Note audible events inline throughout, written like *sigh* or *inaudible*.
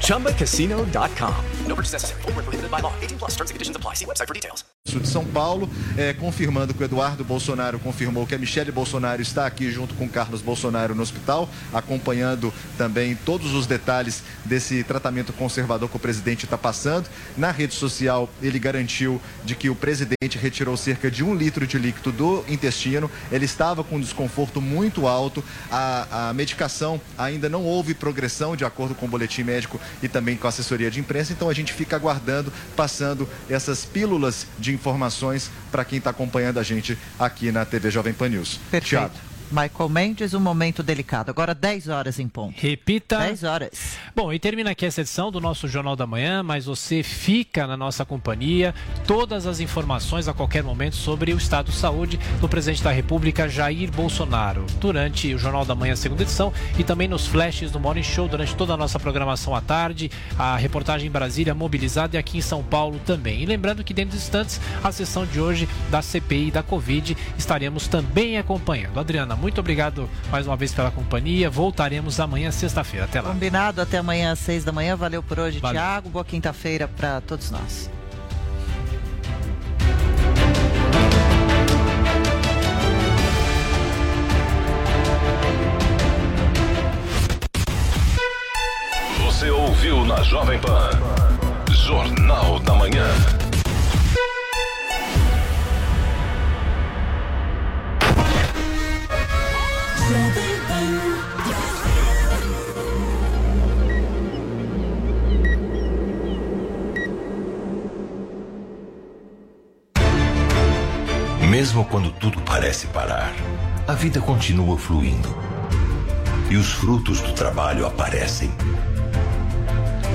ChumbaCasino.com. No purchase necessary. Full prohibited by law. 18 plus terms and conditions apply. See website for details. de São Paulo, é, confirmando que o Eduardo Bolsonaro confirmou que a Michelle Bolsonaro está aqui junto com Carlos Bolsonaro no hospital, acompanhando também todos os detalhes desse tratamento conservador que o presidente está passando. Na rede social, ele garantiu de que o presidente retirou cerca de um litro de líquido do intestino. Ele estava com um desconforto muito alto. A, a medicação ainda não houve progressão, de acordo com o boletim médico e também com a assessoria de imprensa. Então a gente fica aguardando, passando essas pílulas de informações para quem está acompanhando a gente aqui na TV Jovem Pan News. Perfeito. Thiago. Michael Mendes, um momento delicado. Agora 10 horas em ponto. Repita. 10 horas. Bom, e termina aqui essa edição do nosso Jornal da Manhã, mas você fica na nossa companhia. Todas as informações a qualquer momento sobre o estado de saúde do presidente da República, Jair Bolsonaro, durante o Jornal da Manhã, segunda edição, e também nos flashes do Morning Show, durante toda a nossa programação à tarde, a reportagem em Brasília mobilizada e aqui em São Paulo também. E lembrando que dentro de instantes, a sessão de hoje da CPI da Covid estaremos também acompanhando. Adriana, muito obrigado mais uma vez pela companhia. Voltaremos amanhã, sexta-feira. Até lá. Combinado, até amanhã às seis da manhã. Valeu por hoje, Valeu. Tiago. Boa quinta-feira para todos nós. Você ouviu na Jovem Pan. Jornal da Manhã. Mesmo quando tudo parece parar, a vida continua fluindo. E os frutos do trabalho aparecem.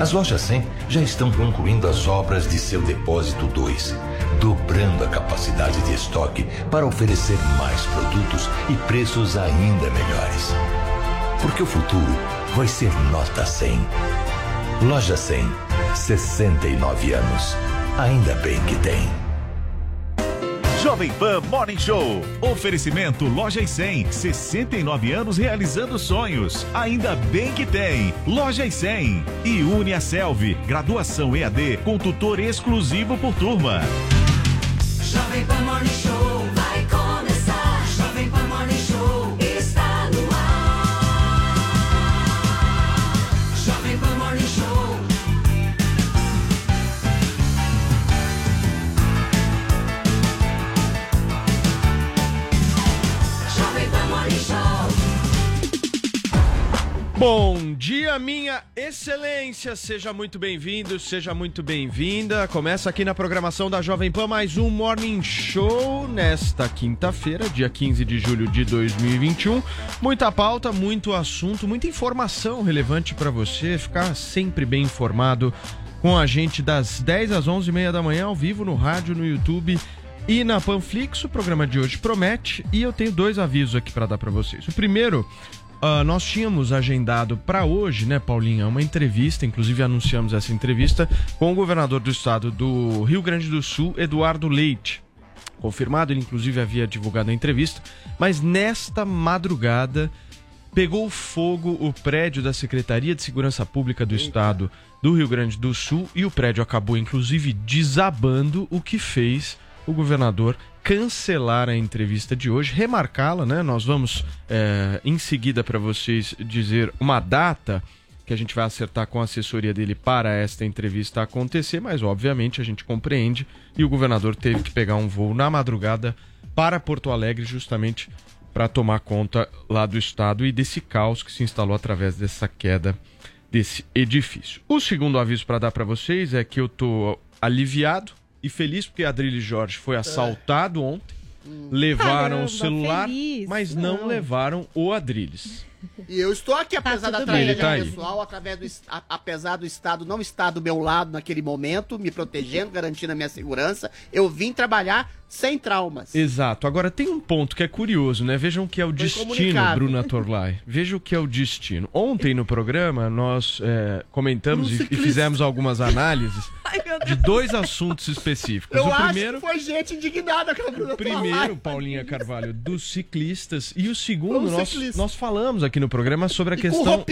As lojas 100 já estão concluindo as obras de seu depósito 2, dobrando a capacidade de estoque para oferecer mais produtos e preços ainda melhores. Porque o futuro vai ser nota 100. Loja 100, 69 anos. Ainda bem que tem. Jovem Pan Morning Show. Oferecimento Loja e 100. 69 anos realizando sonhos. Ainda bem que tem. Loja e 100. E Une a Selvi. Graduação EAD com tutor exclusivo por turma. Jovem Pan Morning Show Bom dia, minha excelência. Seja muito bem-vindo, seja muito bem-vinda. Começa aqui na programação da Jovem Pan mais um Morning Show nesta quinta-feira, dia 15 de julho de 2021. Muita pauta, muito assunto, muita informação relevante para você ficar sempre bem informado com a gente das 10 às 11h30 da manhã ao vivo no rádio, no YouTube e na Panflix. O programa de hoje promete e eu tenho dois avisos aqui para dar para vocês. O primeiro Uh, nós tínhamos agendado para hoje, né, Paulinha, uma entrevista, inclusive anunciamos essa entrevista com o governador do estado do Rio Grande do Sul, Eduardo Leite. Confirmado, ele inclusive havia divulgado a entrevista, mas nesta madrugada pegou fogo o prédio da Secretaria de Segurança Pública do Estado do Rio Grande do Sul e o prédio acabou inclusive desabando, o que fez o governador cancelar a entrevista de hoje, remarcá-la, né? Nós vamos é, em seguida para vocês dizer uma data que a gente vai acertar com a assessoria dele para esta entrevista acontecer, mas obviamente a gente compreende e o governador teve que pegar um voo na madrugada para Porto Alegre justamente para tomar conta lá do estado e desse caos que se instalou através dessa queda desse edifício. O segundo aviso para dar para vocês é que eu tô aliviado e feliz porque Adrilles Jorge foi assaltado ontem. Levaram Caramba, o celular, feliz. mas não, Não. levaram o Adrilles. E eu estou aqui, apesar da tudo bem. tragédia tá pessoal, através do, a- apesar do Estado não estar do meu lado naquele momento, me protegendo, garantindo a minha segurança, eu vim trabalhar sem traumas. Exato. Agora tem um ponto que é curioso, né? Vejam o que é o destino, comunicado. Bruna Torlai. *laughs* Veja o que é o destino. Ontem no programa nós é, comentamos e, e fizemos algumas análises *laughs* de dois assuntos específicos. Eu o acho primeiro, que foi gente indignada com a Bruna primeiro, Torlai. Paulinha Carvalho, dos ciclistas. E o segundo, Um nós, ciclista. nós falamos aqui no programa sobre a E questão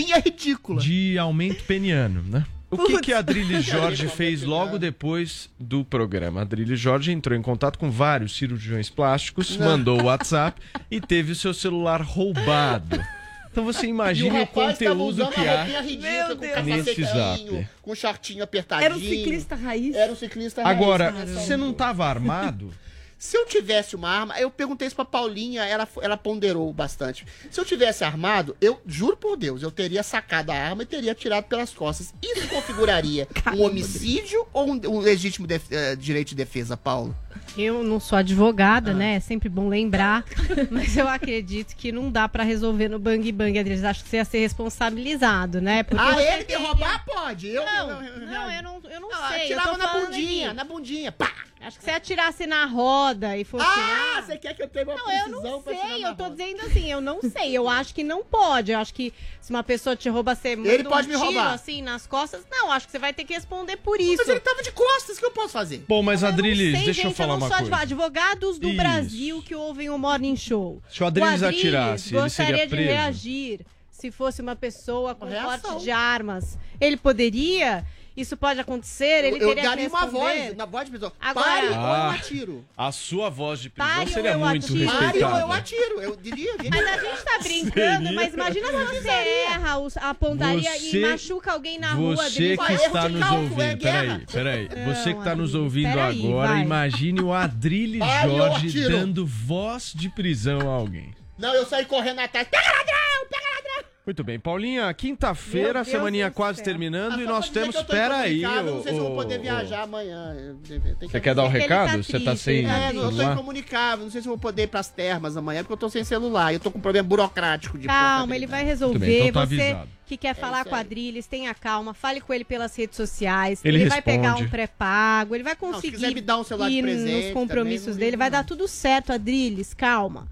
de aumento peniano, né? O que, Putz. que a Adriles *laughs* Jorge fez logo depois do programa? A Adriles Jorge entrou em contato com vários cirurgiões plásticos, Não. mandou o *laughs* WhatsApp e teve o seu celular roubado. Então você E o o, conteúdo que há ridícula, nesse zap. com shortinho apertadinho. Era um ciclista raiz. Era um ciclista raiz. Agora, você não estava armado? Se eu tivesse uma arma, eu perguntei isso pra Paulinha, ela, ela ponderou bastante. Se eu tivesse armado, eu juro por Deus, eu teria sacado a arma e teria tirado pelas costas. Isso configuraria *laughs* um homicídio ou um, um legítimo def- eh, direito de defesa, Paulo? Eu não sou Ah. advogada, né? É sempre bom lembrar. *laughs* mas eu acredito que não dá pra resolver no bang bang, Adriles. Acho que você ia ser responsabilizado, né? Porque ah, você ele teria- roubar pode. Eu, Não, eu- não, eu não, eu não Ah, sei. atirava na bundinha, aqui. na bundinha. Pá! Acho que se atirasse na roda e fosse. Ah, você quer que eu tenha uma Não, eu precisão não sei, eu tô roda? dizendo assim, eu não sei. Eu acho que não pode. Eu acho que se uma pessoa te rouba, você manda pode um me tiro roubar. assim nas costas. Não, acho que você vai ter que responder por isso. Mas ele tava de costas, o que eu posso fazer? Bom, mas Adriles, Sei, deixa eu gente, falar não uma coisa. Advogados do Isso. Brasil que ouvem o Morning Show. Se o Adriles Adriles atirasse, ele gostaria seria de preso? reagir se fosse uma pessoa com porte de armas. Ele poderia? Isso pode acontecer? Ele eu teria que daria uma voz, na voz de pessoa. Agora- Pare ou eu Ah. atiro. A sua voz de prisão Pare seria eu muito atiro? Pare ou eu respeitada. atiro. Eu diria. Mas a gente tá brincando, Seria. mas imagina se você erra a pontaria Você- e machuca alguém na rua. Você que está de nos cálculo, é ouvindo, guerra. peraí, peraí. Você que está nos ouvindo peraí, agora, vai. imagine o eu Jorge dando voz de prisão a alguém. Não, eu saí correndo atrás. Pega ladrão, pega ladrão. Muito bem, Paulinha, quinta-feira, semaninha quase céu. terminando Ah, e nós temos. que eu tô Espera aí, incomunicável, Não sei se eu vou poder viajar amanhã. Você quer dar o recado? Você tá sem É, eu tô celular? incomunicável. Não sei se eu vou poder ir pras termas amanhã, porque eu tô sem celular. Eu tô com um problema burocrático de Calma, ele vai resolver. bem, então tá Você que quer falar isso com a. Adriles, tenha calma, fale com ele pelas redes sociais. Ele vai pegar um pré-pago, ele vai Não, se conseguir quiser me dar um celular de ir presente nos compromissos dele. Vai dar tudo certo, Adriles, calma.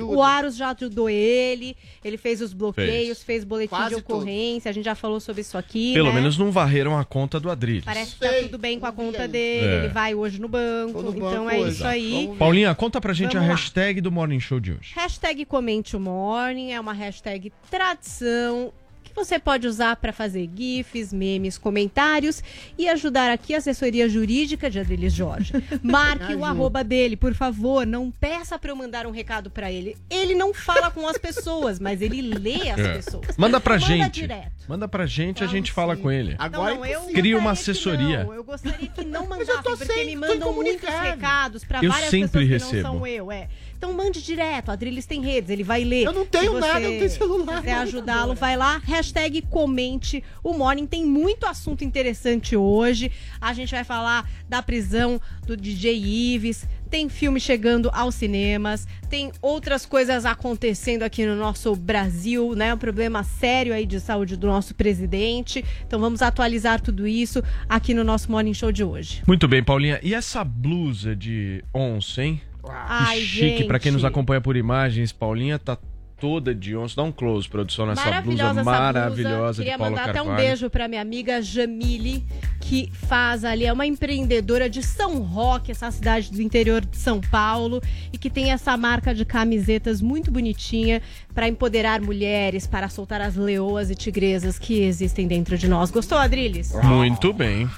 O Aros já ajudou ele, ele fez os bloqueios, Fez. fez, boletim Quase de ocorrência, a gente já falou sobre isso aqui, Pelo né? menos não varreram a conta do Adriles. Parece que tá tudo bem com a conta dele, É. ele vai hoje no banco, no então banco é hoje. isso aí. Paulinha, conta pra gente Vamos a lá. hashtag do Morning Show de hoje. Hashtag Comente o Morning é uma hashtag tradição você pode usar para fazer gifs, memes, comentários e ajudar aqui a assessoria jurídica de Adriles Jorge. *laughs* Marque o arroba dele, por favor. Não peça para eu mandar um recado para ele. Ele não fala com as pessoas, mas ele lê as É. pessoas. Manda pra Manda gente. direto. Manda pra gente, a Vamos gente fala sim. com ele. Agora não, não, eu. Cria uma assessoria. não. Eu gostaria que não tô porque sem- me mandam muitos recados para Eu várias sempre pessoas que recebo. não são eu, é. Então mande direto, a Adriles tem redes, ele vai ler. Eu não tenho Se nada, eu não tenho celular, quiser não, ajudá-lo, vai lá, hashtag comente o Morning. Tem muito assunto interessante hoje. A gente vai falar da prisão do DJ Ives, tem filme chegando aos cinemas, tem outras coisas acontecendo aqui no nosso Brasil, né? Um problema sério aí de saúde do nosso presidente. Então vamos atualizar tudo isso aqui no nosso Morning Show de hoje. Muito bem, Paulinha. E essa blusa de onça, hein? Ai, que chique, pra quem nos acompanha por imagens, Paulinha tá toda de onça. Dá um close, produção, nessa blusa Maravilhosa essa maravilhosa blusa. Queria de Paulo mandar Carvalho. até um beijo pra minha amiga Jamile, que faz ali, é uma empreendedora de São Roque, essa cidade do interior de São Paulo, e que tem essa marca de camisetas muito bonitinha pra empoderar mulheres, para soltar as leoas e tigresas que existem dentro de nós. Gostou, Adriles? Muito bem.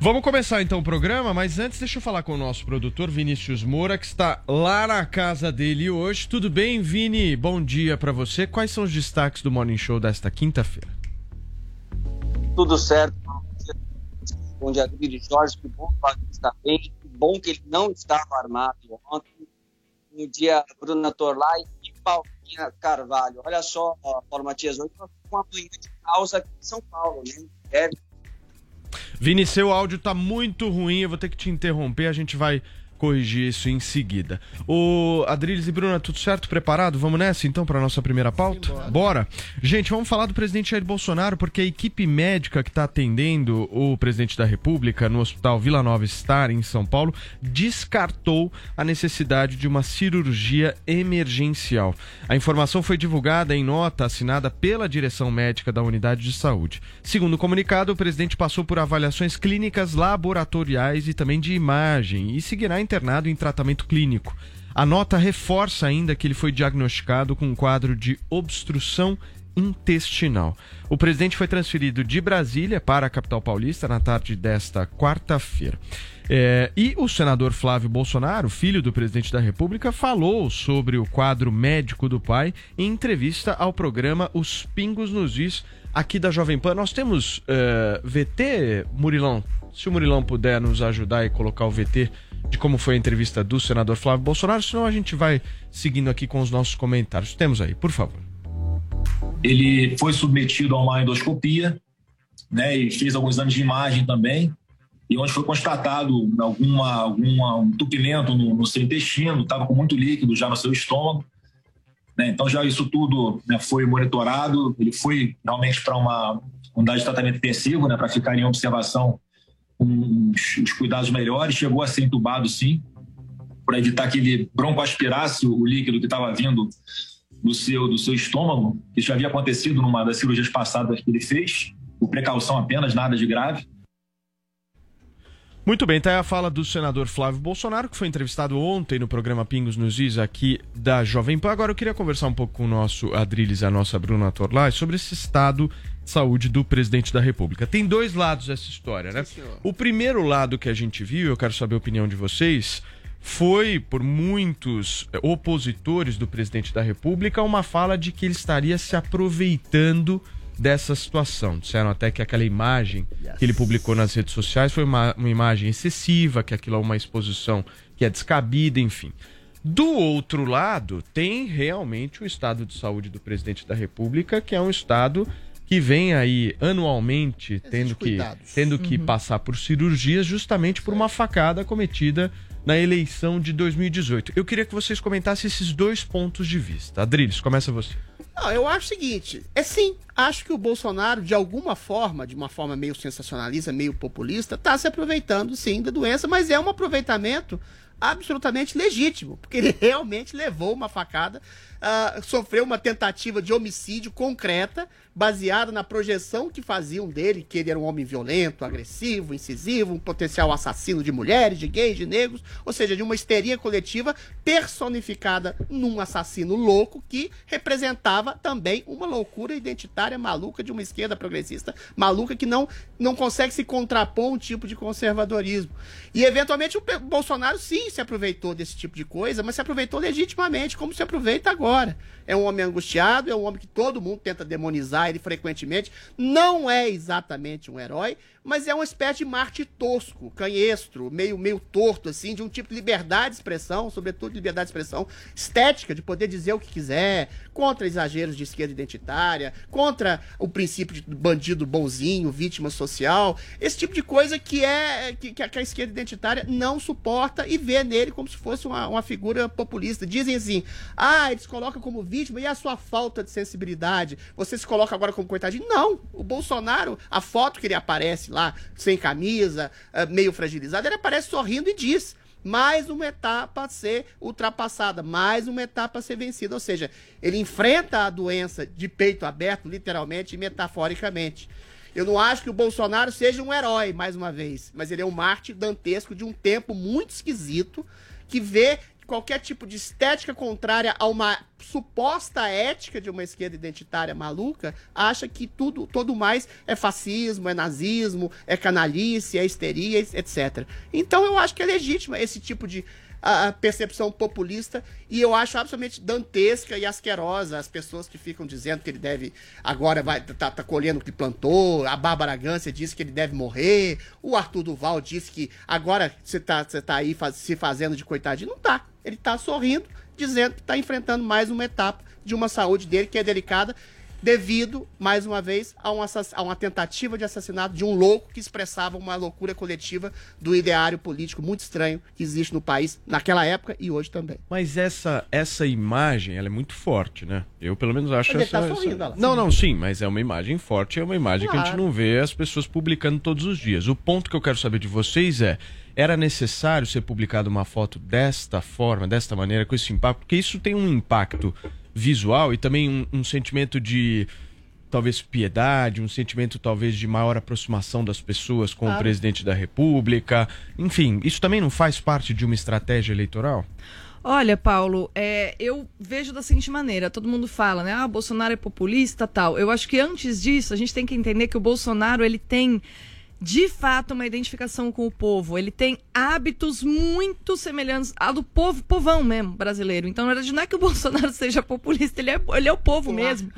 Vamos começar então o programa, mas antes deixa eu falar com o nosso produtor Vinícius Moura, que está lá na casa dele hoje. Tudo bem, Vini? Bom dia pra você. Quais são os destaques do Morning Show desta quinta-feira? tudo certo. Bom dia, Adriles Jorge, que bom que está bem, que bom que ele não estava armado ontem. Um dia, Bruna Torlai e Paulinha Carvalho. Olha só, Paulo Matias, hoje uma manhã de causa aqui em São Paulo, né? É, Vini, seu áudio tá muito ruim, eu vou ter que te interromper, a gente vai corrigir isso em seguida. O Adriles e Bruna, tudo certo? Preparado? Vamos nessa então para nossa primeira pauta? Bora. Gente, vamos falar do presidente Jair Bolsonaro, porque a equipe médica que está atendendo o presidente da República no Hospital Vila Nova Star, em São Paulo, descartou a necessidade de uma cirurgia emergencial. A informação foi divulgada em nota assinada pela direção médica da unidade de saúde. Segundo o comunicado, o presidente passou por avaliações clínicas laboratoriais e também de imagem e seguirá internado em tratamento clínico. A nota reforça ainda que ele foi diagnosticado com um quadro de obstrução intestinal. O presidente foi transferido de Brasília para a capital paulista na tarde desta quarta-feira. É, e o senador Flávio Bolsonaro, filho do presidente da República, falou sobre o quadro médico do pai em entrevista ao programa Os Pingos nos Is, aqui da Jovem Pan. Nós temos é, VT, Murilão? Se o Murilão puder nos ajudar e colocar o VT de como foi a entrevista do senador Flávio Bolsonaro, senão a gente vai seguindo aqui com os nossos comentários. Temos aí, por favor. Ele foi submetido a uma endoscopia, né, e fez alguns exames de imagem também, e onde foi constatado alguma, alguma um entupimento no, no seu intestino, estava com muito líquido já no seu estômago. Né, então já isso tudo né, foi monitorado, ele foi realmente para uma unidade de tratamento intensivo, né, para ficar em observação com os, os cuidados melhores, chegou a ser entubado sim, para evitar que ele broncoaspirasse o líquido que estava vindo do seu, do seu estômago, que já havia acontecido numa das cirurgias passadas que ele fez, por precaução apenas, nada de grave. Muito bem, tá aí a fala do senador Flávio Bolsonaro, que foi entrevistado ontem no programa Pingos nos Is aqui da Jovem Pan. Agora eu queria conversar um pouco com o nosso Adriles a nossa Bruna Torlai sobre esse estado saúde do presidente da República. Tem dois lados essa história, né? O primeiro lado que a gente viu, eu quero saber a opinião de vocês, foi por muitos eh, opositores do presidente da República uma fala de que ele estaria se aproveitando dessa situação. Disseram até que aquela imagem que ele publicou nas redes sociais foi uma, uma imagem excessiva, que aquilo é uma exposição que é descabida, enfim. Do outro lado, tem realmente o estado de saúde do presidente da República, que é um estado que vem aí anualmente tendo que, cuidados. tendo que passar por cirurgias justamente por uma facada cometida na eleição de 2018. Eu queria que vocês comentassem esses dois pontos de vista. Adriles, começa você. Não, eu acho o seguinte, é sim, acho que o Bolsonaro, de alguma forma, de uma forma meio sensacionalista, meio populista, está se aproveitando sim da doença, mas é um aproveitamento absolutamente legítimo, porque ele *laughs* realmente levou uma facada, ah, sofreu uma tentativa de homicídio concreta, baseada na projeção que faziam dele, que ele era um homem violento, agressivo, incisivo, um potencial assassino de mulheres, de gays, de negros, ou seja, de uma histeria coletiva personificada num assassino louco que representava também uma loucura identitária maluca de uma esquerda progressista maluca que não, não consegue se contrapor a um tipo de conservadorismo. E eventualmente o Bolsonaro sim se aproveitou desse tipo de coisa, mas se aproveitou legitimamente, como se aproveita agora. É um homem angustiado, é um homem que todo mundo tenta demonizar ele frequentemente. Não é exatamente um herói, mas é uma espécie de Marte tosco, canhestro, meio, meio torto, assim, de um tipo de liberdade de expressão, sobretudo liberdade de expressão estética, de poder dizer o que quiser, contra exageros de esquerda identitária, contra o princípio de bandido bonzinho, vítima social, esse tipo de coisa que é que, que a que a esquerda identitária não suporta e vê nele como se fosse uma, uma figura populista. Dizem assim, ah, eles colocam como vítima e a sua falta de sensibilidade, você se coloca agora como coitadinho. Não, o Bolsonaro, a foto que ele aparece lá, sem camisa, eh, meio fragilizado, ele aparece sorrindo e diz, mais uma etapa a ser ultrapassada, mais uma etapa a ser vencida. Ou seja, ele enfrenta a doença de peito aberto, literalmente e metaforicamente. Eu não acho que o Bolsonaro seja um herói, mais uma vez, mas ele é um mártir dantesco de um tempo muito esquisito que vê qualquer tipo de estética contrária a uma suposta ética de uma esquerda identitária maluca, acha que tudo, todo mais é fascismo, é nazismo, é canalice, é histeria, etc. Então eu acho que é legítimo esse tipo de a, percepção populista e eu acho absolutamente dantesca e asquerosa as pessoas que ficam dizendo que ele deve agora vai tá, tá colhendo o que plantou, a Bárbara Gância disse que ele deve morrer, o Arthur Duval disse que agora você tá, você tá aí faz- se fazendo de coitadinho, não tá. Ele tá sorrindo, dizendo que tá enfrentando mais uma etapa de uma saúde dele que é delicada devido, mais uma vez, a, um a uma tentativa de assassinato de um louco que expressava uma loucura coletiva do ideário político muito estranho que existe no país naquela época e hoje também. Mas essa, essa imagem, ela é muito forte, né? Eu, pelo menos, acho Ele essa... tá sorrindo, essa-. Não, não, sim, mas é uma imagem forte, é uma imagem que a gente Claro. não vê as pessoas publicando todos os dias. O ponto que eu quero saber de vocês é, era necessário ser publicada uma foto desta forma, desta maneira, com esse impacto? Porque isso tem um impacto visual e também um, um sentimento de talvez piedade, um sentimento talvez de maior aproximação das pessoas com o presidente da República. Enfim, isso também não faz parte de uma estratégia eleitoral? Olha, Paulo, é, eu vejo da seguinte maneira: todo mundo fala, né? Ah, Bolsonaro é populista tal. Eu acho que antes disso, a gente tem que entender que o Bolsonaro ele tem. De fato, uma identificação com o povo. Ele tem hábitos muito semelhantes ao do povo, povão mesmo, brasileiro. Então, na verdade, não é que o *laughs* Bolsonaro seja populista, ele é, ele é o povo mesmo.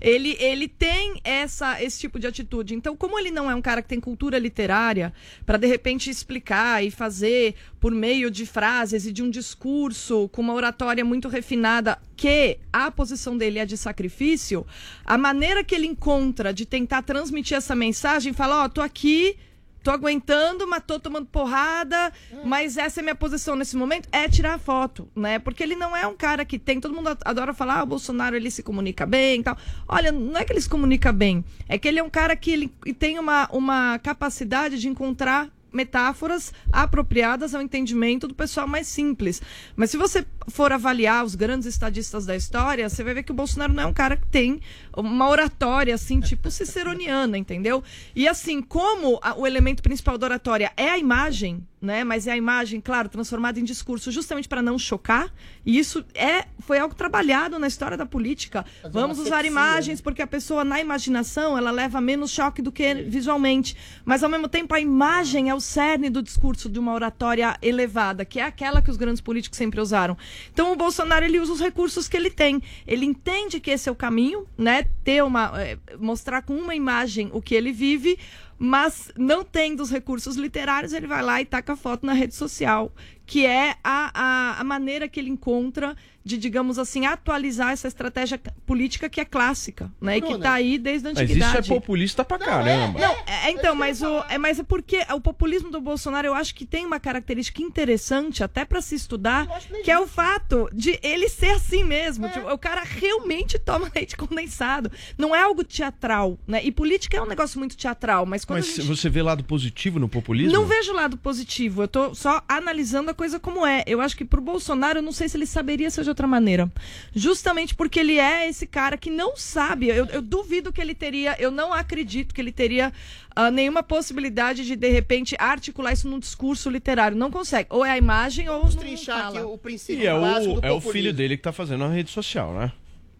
Ele, ele tem essa, esse tipo de atitude. Então, como ele não é um cara que tem cultura literária, para de repente explicar e fazer por meio de frases e de um discurso com uma oratória muito refinada, que a posição dele é de sacrifício, a maneira que ele encontra de tentar transmitir essa mensagem, fala: Ó, tô aqui. Tô aguentando, mas tô tomando porrada, mas essa é minha posição nesse momento, é tirar a foto, né? Porque ele não é um cara que tem, todo mundo adora falar, ah, o Bolsonaro ele se comunica bem e tal. Olha, não é que ele se comunica bem, é que ele é um cara que ele tem uma, uma capacidade de encontrar metáforas apropriadas ao entendimento do pessoal mais simples. Mas se você for avaliar os grandes estadistas da história, você vai ver que o Bolsonaro não é um cara que tem uma oratória assim, tipo ciceroniana, entendeu? E assim, como a- o elemento principal da oratória é a imagem, né? Mas é a imagem, claro, transformada em discurso justamente para não chocar. E isso é foi algo trabalhado na história da política. Vamos usar asepsia, imagens porque a pessoa na imaginação ela leva menos choque do que visualmente. Mas ao mesmo tempo a imagem é o cerne do discurso de uma oratória elevada, que é aquela que os grandes políticos sempre usaram. Então o Bolsonaro ele usa os recursos que ele tem. Ele entende que esse é o caminho, né? Ter uma eh, mostrar com uma imagem o que ele vive. Mas não tendo os recursos literários, ele vai lá e taca a foto na rede social, que é a, a, a maneira que ele encontra de, digamos assim, atualizar essa estratégia política que é clássica, né? E que está aí desde a Mas antiguidade. isso é populista pra caramba. Não, é, então, mas, o, é, mas é porque o populismo do Bolsonaro eu acho que tem uma característica interessante, até para se estudar, que é o fato de ele ser assim mesmo. Tipo, o cara realmente toma *laughs* leite condensado. Não é algo teatral, né? E política é um negócio muito teatral, mas quando Mas a gente... você vê lado positivo no populismo? Não vejo lado positivo, eu tô só analisando a coisa como é. Eu acho que pro Bolsonaro, eu não sei se ele saberia ser de outra maneira. Justamente porque ele é esse cara que não sabe. Eu, eu duvido que ele teria, eu não acredito que ele teria ah, nenhuma possibilidade de, de repente, articular isso num discurso literário. Não consegue. Ou é a imagem ou não fala. o princípio E é o, do é o filho dele que tá fazendo na rede social, né?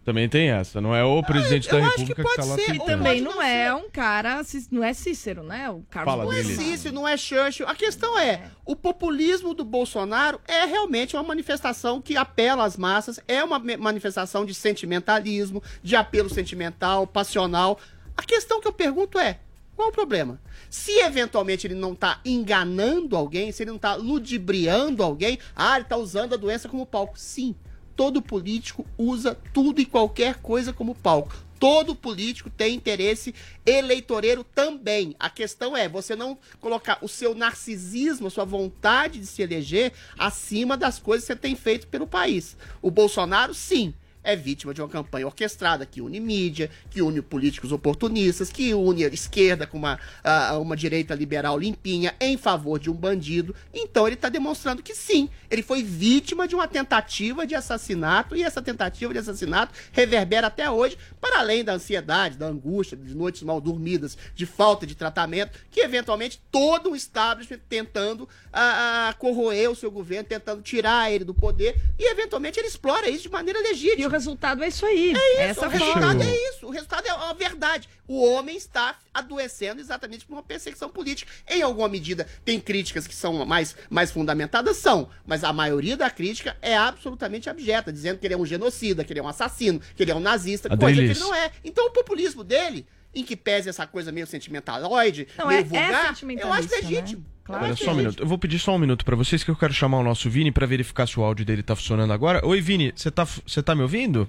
Também tem essa, não é o presidente da República que, tá lá E tweetando. também não é um cara, não é Cícero, né? O Carlos Fala Não é dele. Cícero, não é Churchill. A questão é, o populismo do Bolsonaro é realmente uma manifestação que apela às massas, é uma manifestação de sentimentalismo, de apelo sentimental, passional. A questão que eu pergunto é, qual o problema? Se eventualmente ele não tá enganando alguém, se ele não tá ludibriando alguém, ah, ele tá usando a doença como palco. Sim, todo político usa tudo e qualquer coisa como palco. Todo político tem interesse eleitoreiro também. A questão é você não colocar o seu narcisismo, a sua vontade de se eleger acima das coisas que você tem feito pelo país. O Bolsonaro, sim, é vítima de uma campanha orquestrada que une mídia, que une políticos oportunistas, que une a esquerda com uma, ah, uma direita liberal limpinha em favor de um bandido. Então ele está demonstrando que sim, ele foi vítima de uma tentativa de assassinato e essa tentativa de assassinato reverbera até hoje, para além da ansiedade, da angústia, de noites mal dormidas, de falta de tratamento, que eventualmente todo um establishment tentando ah, ah, corroer o seu governo, tentando tirar ele do poder e eventualmente ele explora isso de maneira legítima. O resultado é isso aí. É isso, Essa o resultado forma. é isso. O resultado é a verdade. O homem está adoecendo exatamente por uma perseguição política. Em alguma medida, tem críticas que são mais, mais fundamentadas? São. Mas a maioria da crítica é absolutamente abjeta, dizendo que ele é um genocida, que ele é um assassino, que ele é um nazista, coisa que ele não é. Então o populismo dele, em que pese essa coisa meio sentimentaloide, Não, meio é- é vulgar, eu acho sentimentalista, né? legítimo. Claro Olha que só um é. minuto. Eu vou pedir só um minuto pra vocês que eu quero chamar o nosso Vini pra verificar se o áudio dele tá funcionando agora. Oi, Vini, você tá, você tá me ouvindo?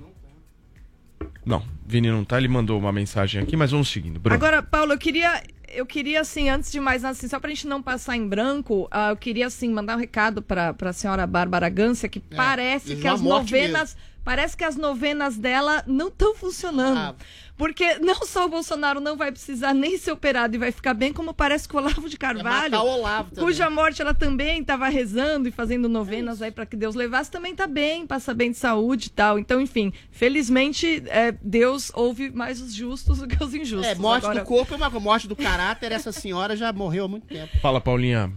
Não, Vini não tá, ele mandou uma mensagem aqui, mas vamos seguindo. Bruno. Agora, Paulo, eu queria, eu queria assim, antes de mais nada, assim, só pra gente não passar em branco, ah, eu queria assim mandar um recado pra, pra senhora Bárbara Gância, que parece isso que é as novenas, parece que as novenas dela não estão funcionando. Ah. Porque não só o Bolsonaro não vai precisar nem ser operado e vai ficar bem, como parece que o Olavo de Carvalho, o Olavo cuja morte ela também estava rezando e fazendo novenas aí pra que Deus levasse, também tá bem, passa bem de saúde e tal. Então, enfim, felizmente é, Deus ouve mais os justos do que os injustos. É, morte Agora- do corpo é uma coisa, morte do caráter, essa senhora já morreu há muito tempo. Fala, Paulinha.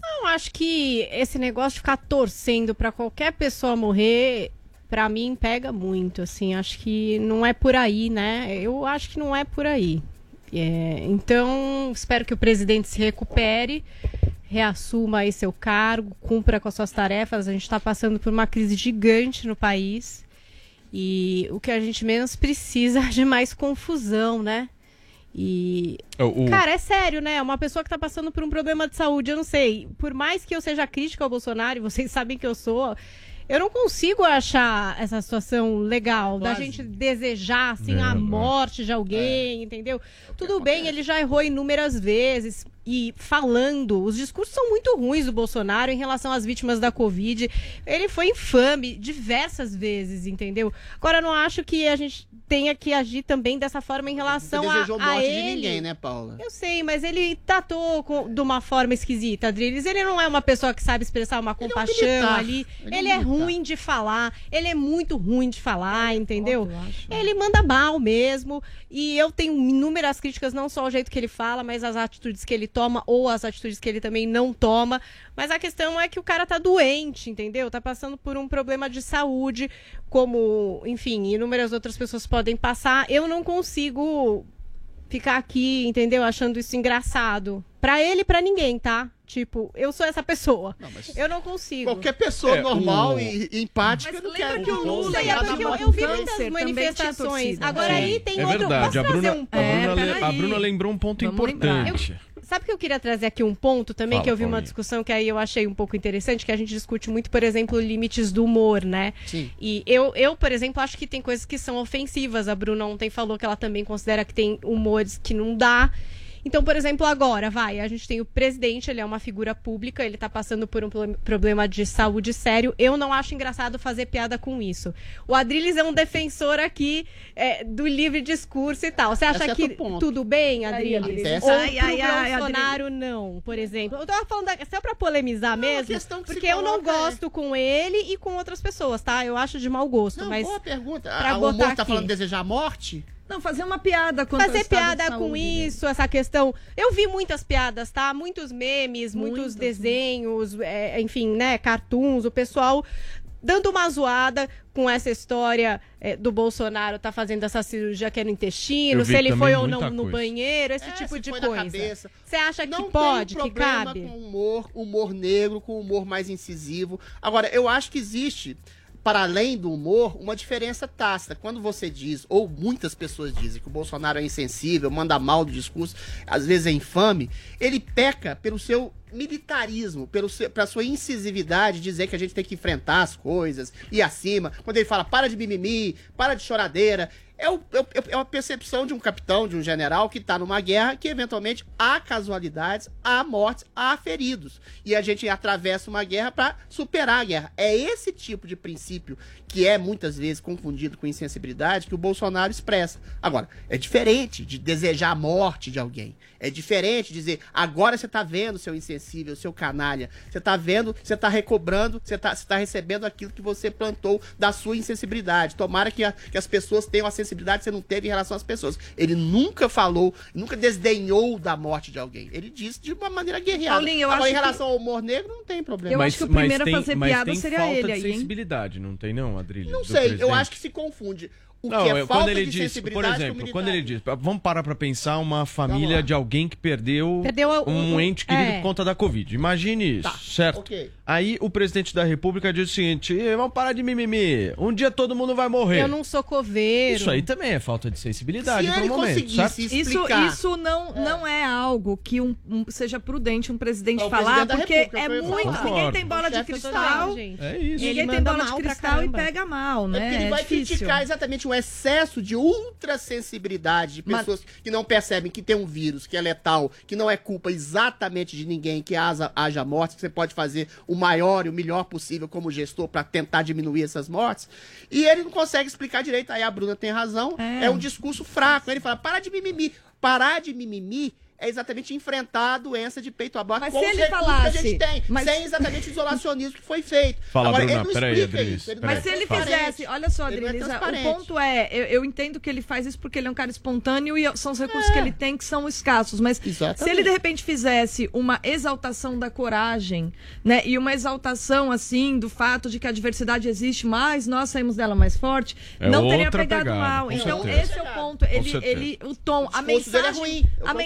Não, acho que esse negócio de ficar torcendo pra qualquer pessoa morrer, pra mim pega muito, assim, acho que não é por aí, né? Eu acho que não é por aí. É, então, espero que o presidente se recupere, reassuma aí seu cargo, cumpra com as suas tarefas. A gente está passando por uma crise gigante no país e o que a gente menos precisa *laughs* é de mais confusão, né? E O- o- Cara, é sério, né? Uma pessoa que tá passando por um problema de saúde, eu não sei. Por mais que eu seja crítica ao Bolsonaro, e vocês sabem que eu sou, eu não consigo achar essa situação legal da Quase. gente desejar, assim, É, a é. morte de alguém, entendeu? Tudo bem, ele já errou inúmeras vezes. E falando, os discursos são muito ruins do Bolsonaro em relação às vítimas da Covid. Ele foi infame diversas vezes, entendeu? Agora, eu não acho que a gente tenha que agir também dessa forma em relação Não a, desejou a morte ele. de ninguém, né, Paula? Eu sei, mas ele tratou com- de uma forma esquisita, Adriles. Ele não é uma pessoa que sabe expressar uma compaixão militar. ali. Ele Ele, é um é ruim de falar. Ele é muito ruim de falar, entendeu? Ele manda mal mesmo. E eu tenho inúmeras críticas, não só ao jeito que ele fala, mas às atitudes que ele toma ou às atitudes que ele também não toma. Mas a questão é que o cara tá doente, entendeu? Tá passando por um problema de saúde, como, enfim, inúmeras outras pessoas podem passar. Eu não consigo ficar aqui, entendeu? Achando isso engraçado. Pra ele e pra ninguém, tá? Tipo, eu sou essa pessoa. Eu não consigo. Qualquer pessoa É, normal o- e, e empática não quer que o Lula Não é ia porque eu, eu vi muitas manifestações. Agora Sim, aí tem é outro. verdade. Posso A Bruna, trazer um a, Bruna, le- a. Bruna lembrou um ponto Vamos lembrar. importante. Sabe que eu queria trazer aqui um ponto também, Fala, que eu vi uma discussão que aí eu achei um pouco interessante, que a gente discute muito, por exemplo, limites do humor, né? Sim. E eu, eu, por exemplo, acho que tem coisas que são ofensivas. A Bruna ontem falou que ela também considera que tem humores que não dá. Então, por exemplo, agora, vai, a gente tem o presidente, ele é uma figura pública, ele tá passando por um pro- problema de saúde sério. Eu não acho engraçado fazer piada com isso. O Adriles é um defensor aqui é, do livre discurso e tal. Você acha Até que ponto. tudo bem? Até Ou certo- Ai, ai, ai, pro Bolsonaro, não, por exemplo. Eu tava falando da, só pra polemizar a mesmo, questão que se porque eu não é- gosto com ele e com outras pessoas, tá? Eu acho de mau gosto, Não, mas... boa pergunta. pra A, o botar humor tá aqui. falando de desejar morte? Não, fazer uma piada contra fazer piada com saúde dele. isso, essa questão. Eu vi muitas piadas, tá? Muitos memes, muitos Muitas, desenhos, é, enfim, né? Cartoons, o pessoal dando uma zoada com essa história é, do Bolsonaro tá fazendo essa cirurgia que é no intestino, se ele foi ou não no coisa. banheiro, esse É, tipo se de coisa. cabeça. Você acha Não que pode, tem que problema cabe? com humor, humor negro, com humor mais incisivo. Agora, eu acho que existe, para além do humor, uma diferença tácita. Quando você diz, ou muitas pessoas dizem, que o Bolsonaro é insensível, manda mal do discurso, às vezes é infame, ele peca pelo seu militarismo, pelo seu, pela sua incisividade, dizer que a gente tem que enfrentar as coisas, ir acima. Quando ele fala, para de mimimi, para de choradeira. É, o, é, o- é a percepção de um capitão, de um general que está numa guerra que eventualmente há casualidades, há mortes, há feridos. E a gente atravessa uma guerra para superar a guerra. É esse tipo de princípio que é muitas vezes confundido com insensibilidade que o Bolsonaro expressa. Agora, é diferente de desejar a morte de alguém. É diferente dizer, agora você está vendo, seu insensível, seu canalha. Você está vendo, você está recobrando, você está tá recebendo aquilo que você plantou da sua insensibilidade. Tomara que, a- que as pessoas tenham a sensibilidade que você não teve em relação às pessoas. Ele nunca falou, nunca desdenhou da morte de alguém. Ele disse de uma maneira guerreada. Paulinho, eu Agora, acho em que- relação ao humor negro, não tem problema. Eu acho que o primeiro a fazer mas piada tem seria falta ele de aí, hein? sensibilidade, não tem não, Adrilho? Não sei, eu acho que se confunde. O Não, que é eu- falta quando ele de diz, por exemplo, quando ele diz, vamos parar pra pensar uma família lá. de alguém que perdeu, Perdeu o- um o- ente querido é. por conta da Covid. Imagine isso, Tá, certo? ok. Aí o presidente da República diz o seguinte: "Ih, vamos parar de mimimi, um dia todo mundo vai morrer. Eu não sou coveiro. Isso aí também é falta de sensibilidade Se pro ele momento, conseguisse certo? Isso, isso não, não é algo que um, um- seja prudente um presidente É o falar, presidente porque é falar. muito. Ninguém tem bola de do cristal. É isso. Ele Ninguém tem bola de cristal e pega mal, É né? ele É vai criticar exatamente um excesso de ultrassensibilidade de Mas- pessoas que não percebem que tem um vírus, que é letal, que não é culpa exatamente de ninguém, que haja, haja mortes, que você pode fazer o maior e o melhor possível como gestor para tentar diminuir essas mortes. E ele não consegue explicar direito. Aí a Bruna tem razão. É. É, um discurso fraco. Ele fala: para de mimimi. Parar de mimimi. É exatamente enfrentar a doença de peito aberto Mas com se os ele recursos falasse- que a gente tem, mas- sem exatamente o isolacionismo que foi feito. Fala, Agora, Bruna, ele não peraí, isso, ele não Mas se ele é fizesse, olha só, Ele não é o ponto é, eu, eu entendo que ele faz isso porque ele é um cara espontâneo e são os recursos que ele tem que são escassos, mas se Exatamente. ele de repente fizesse uma exaltação da coragem, né, e uma exaltação assim do fato de que a diversidade existe, mas nós saímos dela mais forte, É não teria pegado pegada, mal. Então certeza. esse é o ponto, ele, certeza. ele o tom, a é mensagem, ruim, eu a concordo.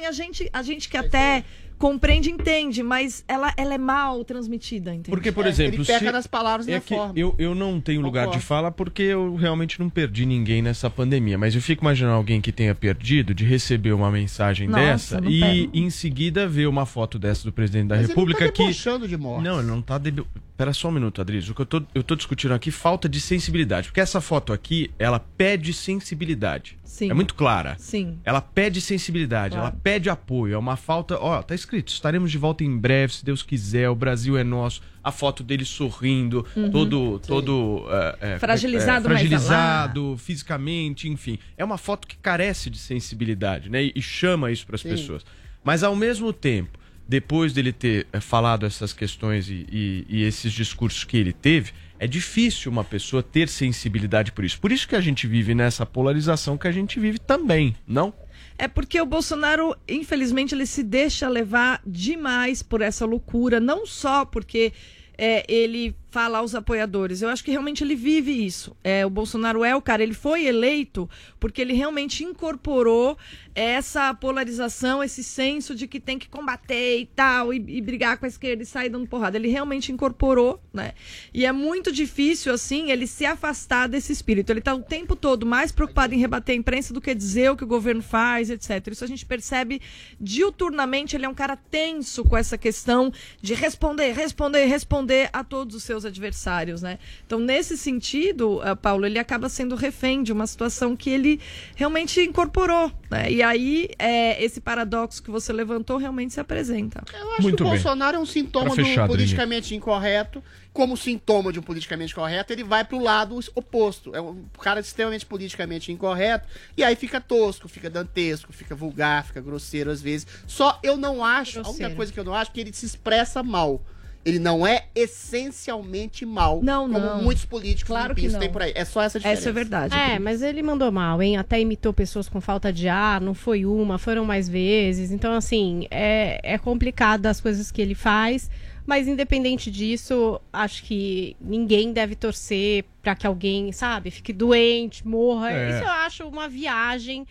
Mensagem a gente a gente que até compreende, entende, mas ela, ela é mal transmitida, entende? Porque, por É, exemplo, ele peca se- nas palavras e é na que forma. eu, eu não tenho lugar de Concordo. fala porque eu realmente não perdi ninguém nessa pandemia. Mas eu fico imaginando alguém que tenha perdido de receber uma mensagem Nossa, dessa e pego. em seguida ver uma foto dessa do presidente da Mas República ele não tá que. de morte. Não, ele não tá. Deb... Pera só um minuto, Adriles. O que eu tô, eu tô discutindo aqui falta de sensibilidade. Porque essa foto aqui, ela pede sensibilidade. Sim. É muito clara. Sim. Ela pede sensibilidade, Claro. ela pede apoio. É uma falta. Ó, tá escrito: estaremos de volta em breve, se Deus quiser. O Brasil é nosso. A foto dele sorrindo, todo, todo é, é, Uhum. Fragilizado, é, mas fragilizado fisicamente, enfim. É uma foto que carece de sensibilidade, né? E, e chama isso para as pessoas. Mas ao mesmo tempo, depois dele ter é, falado essas questões e, e- e esses discursos que ele teve, é difícil uma pessoa ter sensibilidade por isso. Por isso que a gente vive nessa polarização que a gente vive também, não? É porque o Bolsonaro, infelizmente, ele se deixa levar demais por essa loucura, não só porque é, ele fala aos apoiadores. Eu acho que realmente ele vive isso. É, o Bolsonaro é o cara, ele foi eleito porque ele realmente incorporou essa polarização, esse senso de que tem que combater e tal, e, e brigar com a esquerda e sair dando porrada. Ele realmente incorporou, né? E é muito difícil, assim, ele se afastar desse espírito. Ele tá o tempo todo mais preocupado em rebater a imprensa do que dizer o que o governo faz, etc. Isso a gente percebe diuturnamente. Ele é um cara tenso com essa questão de responder, responder, responder a todos os seus adversários, né? Então, nesse sentido, ah, Paulo, ele acaba sendo refém de uma situação que ele realmente incorporou, né? E aí, é, esse paradoxo que você levantou realmente se apresenta. Eu acho Muito que o bem. Bolsonaro é um sintoma Pra fechar, do politicamente incorreto. Como sintoma de um politicamente correto, ele vai pro lado oposto. É um cara extremamente politicamente incorreto. E aí fica tosco, fica dantesco, fica vulgar, fica grosseiro às vezes. Só eu não acho, a única Grosseiro. coisa que eu não acho é que ele se expressa mal. Ele não é essencialmente mal. Não, como não. muitos políticos Claro que têm por aí. É só essa diferença. Essa é verdade. É, mas ele mandou mal, hein? Até imitou pessoas com falta de ar, não foi uma, foram mais vezes. Então, assim, é, é complicado as coisas que ele faz. Mas independente disso, acho que ninguém deve torcer pra que alguém, sabe, fique doente, morra. É. Isso eu acho uma viagem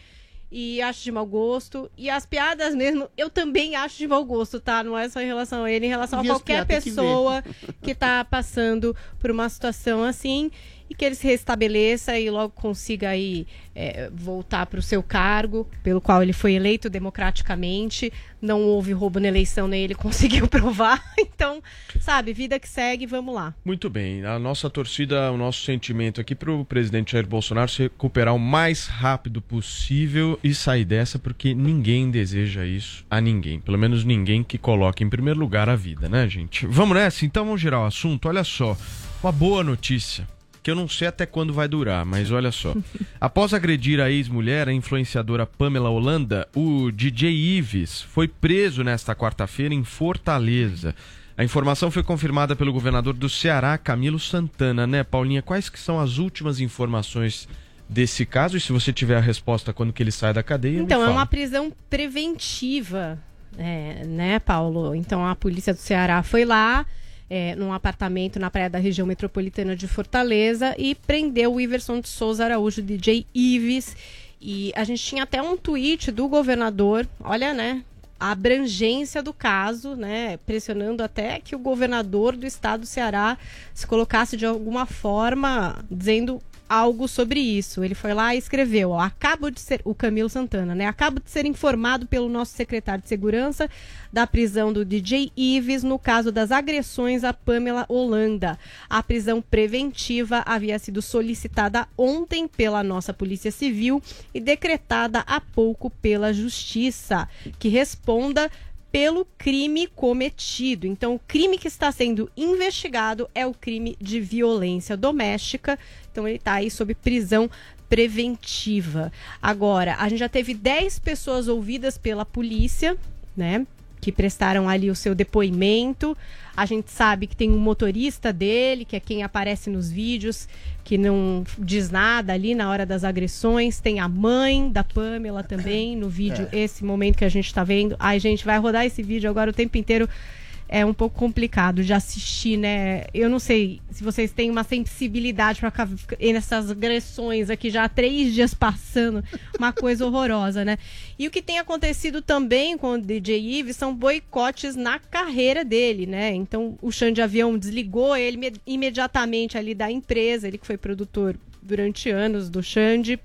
e acho de mau gosto. E as piadas mesmo, eu também acho de mau gosto, tá? Não é só em relação a ele, em relação a qualquer tem que pessoa que tá passando por uma situação assim e que ele se restabeleça e logo consiga aí é, voltar para o seu cargo, pelo qual ele foi eleito democraticamente. Não houve roubo na eleição, nem ele *laughs* conseguiu provar. *laughs* Então, sabe, vida que segue, vamos lá. Muito bem. A nossa torcida, o nosso sentimento aqui para o presidente Jair Bolsonaro se recuperar o mais rápido possível e sair dessa, porque ninguém deseja isso a ninguém. Pelo menos ninguém que coloque em primeiro lugar a vida, né, gente? Vamos nessa? Então vamos girar o assunto. Olha só, uma boa notícia. Que eu não sei até quando vai durar, mas olha só. *laughs* Após agredir a ex-mulher, a influenciadora Pamela Holanda, o DJ Ives foi preso nesta quarta-feira em Fortaleza. A informação foi confirmada pelo governador do Ceará, Camilo Santana, né, Paulinha? Quais que são as últimas informações desse caso? E se você tiver a resposta quando que ele sai da cadeia, Então, é uma prisão preventiva, é, né, Paulo? Então, a polícia do Ceará foi lá, é, num apartamento na praia da região metropolitana de Fortaleza, e prendeu o Iverson de Souza Araújo, DJ Ives. E a gente tinha até um tweet do governador, olha, né? A abrangência do caso, né? Pressionando até que o governador do estado do Ceará se colocasse de alguma forma, dizendo algo sobre isso. Ele foi lá e escreveu, ó, acabo de ser o Camilo Santana, né? Acabo de ser informado pelo nosso secretário de segurança da prisão do DJ Ives no caso das agressões a Pamela Holanda. A prisão preventiva havia sido solicitada ontem pela nossa Polícia Civil e decretada há pouco pela Justiça, que responda pelo crime cometido. Então, o crime que está sendo investigado é o crime de violência doméstica. Então, ele está aí sob prisão preventiva. Agora, a gente já teve 10 pessoas ouvidas pela polícia, né? Que prestaram ali o seu depoimento. A gente sabe que tem um motorista dele, que é quem aparece nos vídeos, que não diz nada ali na hora das agressões. Tem a mãe da Pamela também no vídeo, É. esse momento que a gente tá vendo. Ai, gente, vai rodar esse vídeo agora o tempo inteiro. É um pouco complicado de assistir, né? Eu não sei se vocês têm uma sensibilidade para nessas agressões aqui já há três dias passando, uma coisa horrorosa, né? E o que tem acontecido também com o DJ Ives são boicotes na carreira dele, né? Então o Xande Avião desligou ele me- imediatamente ali da empresa, ele que foi produtor durante anos do Xande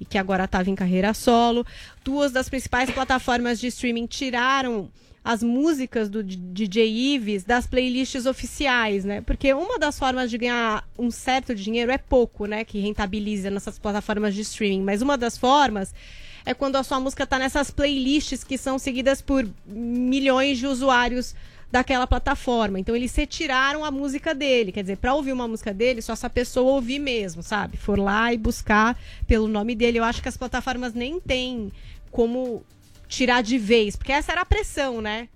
e que agora estava em carreira solo. Duas das principais plataformas de streaming tiraram as músicas do DJ Ives das playlists oficiais, né? Porque uma das formas de ganhar um certo dinheiro é pouco, né? Que rentabiliza nessas plataformas de streaming. Mas uma das formas é quando a sua música tá nessas playlists que são seguidas por milhões de usuários daquela plataforma. Então eles retiraram a música dele. Quer dizer, para ouvir uma música dele, só essa pessoa ouvir mesmo, sabe? For lá e buscar pelo nome dele. Eu acho que as plataformas nem têm como tirar de vez, porque essa era a pressão, né?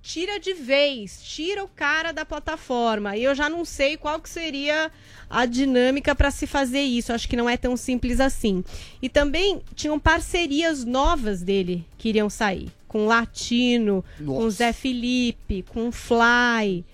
Tira de vez, tira o cara da plataforma. E eu já não sei qual que seria a dinâmica para se fazer isso. Acho que não é tão simples assim. E também tinham parcerias novas dele que iriam sair. Com Latino, com Zé Felipe, com Fly.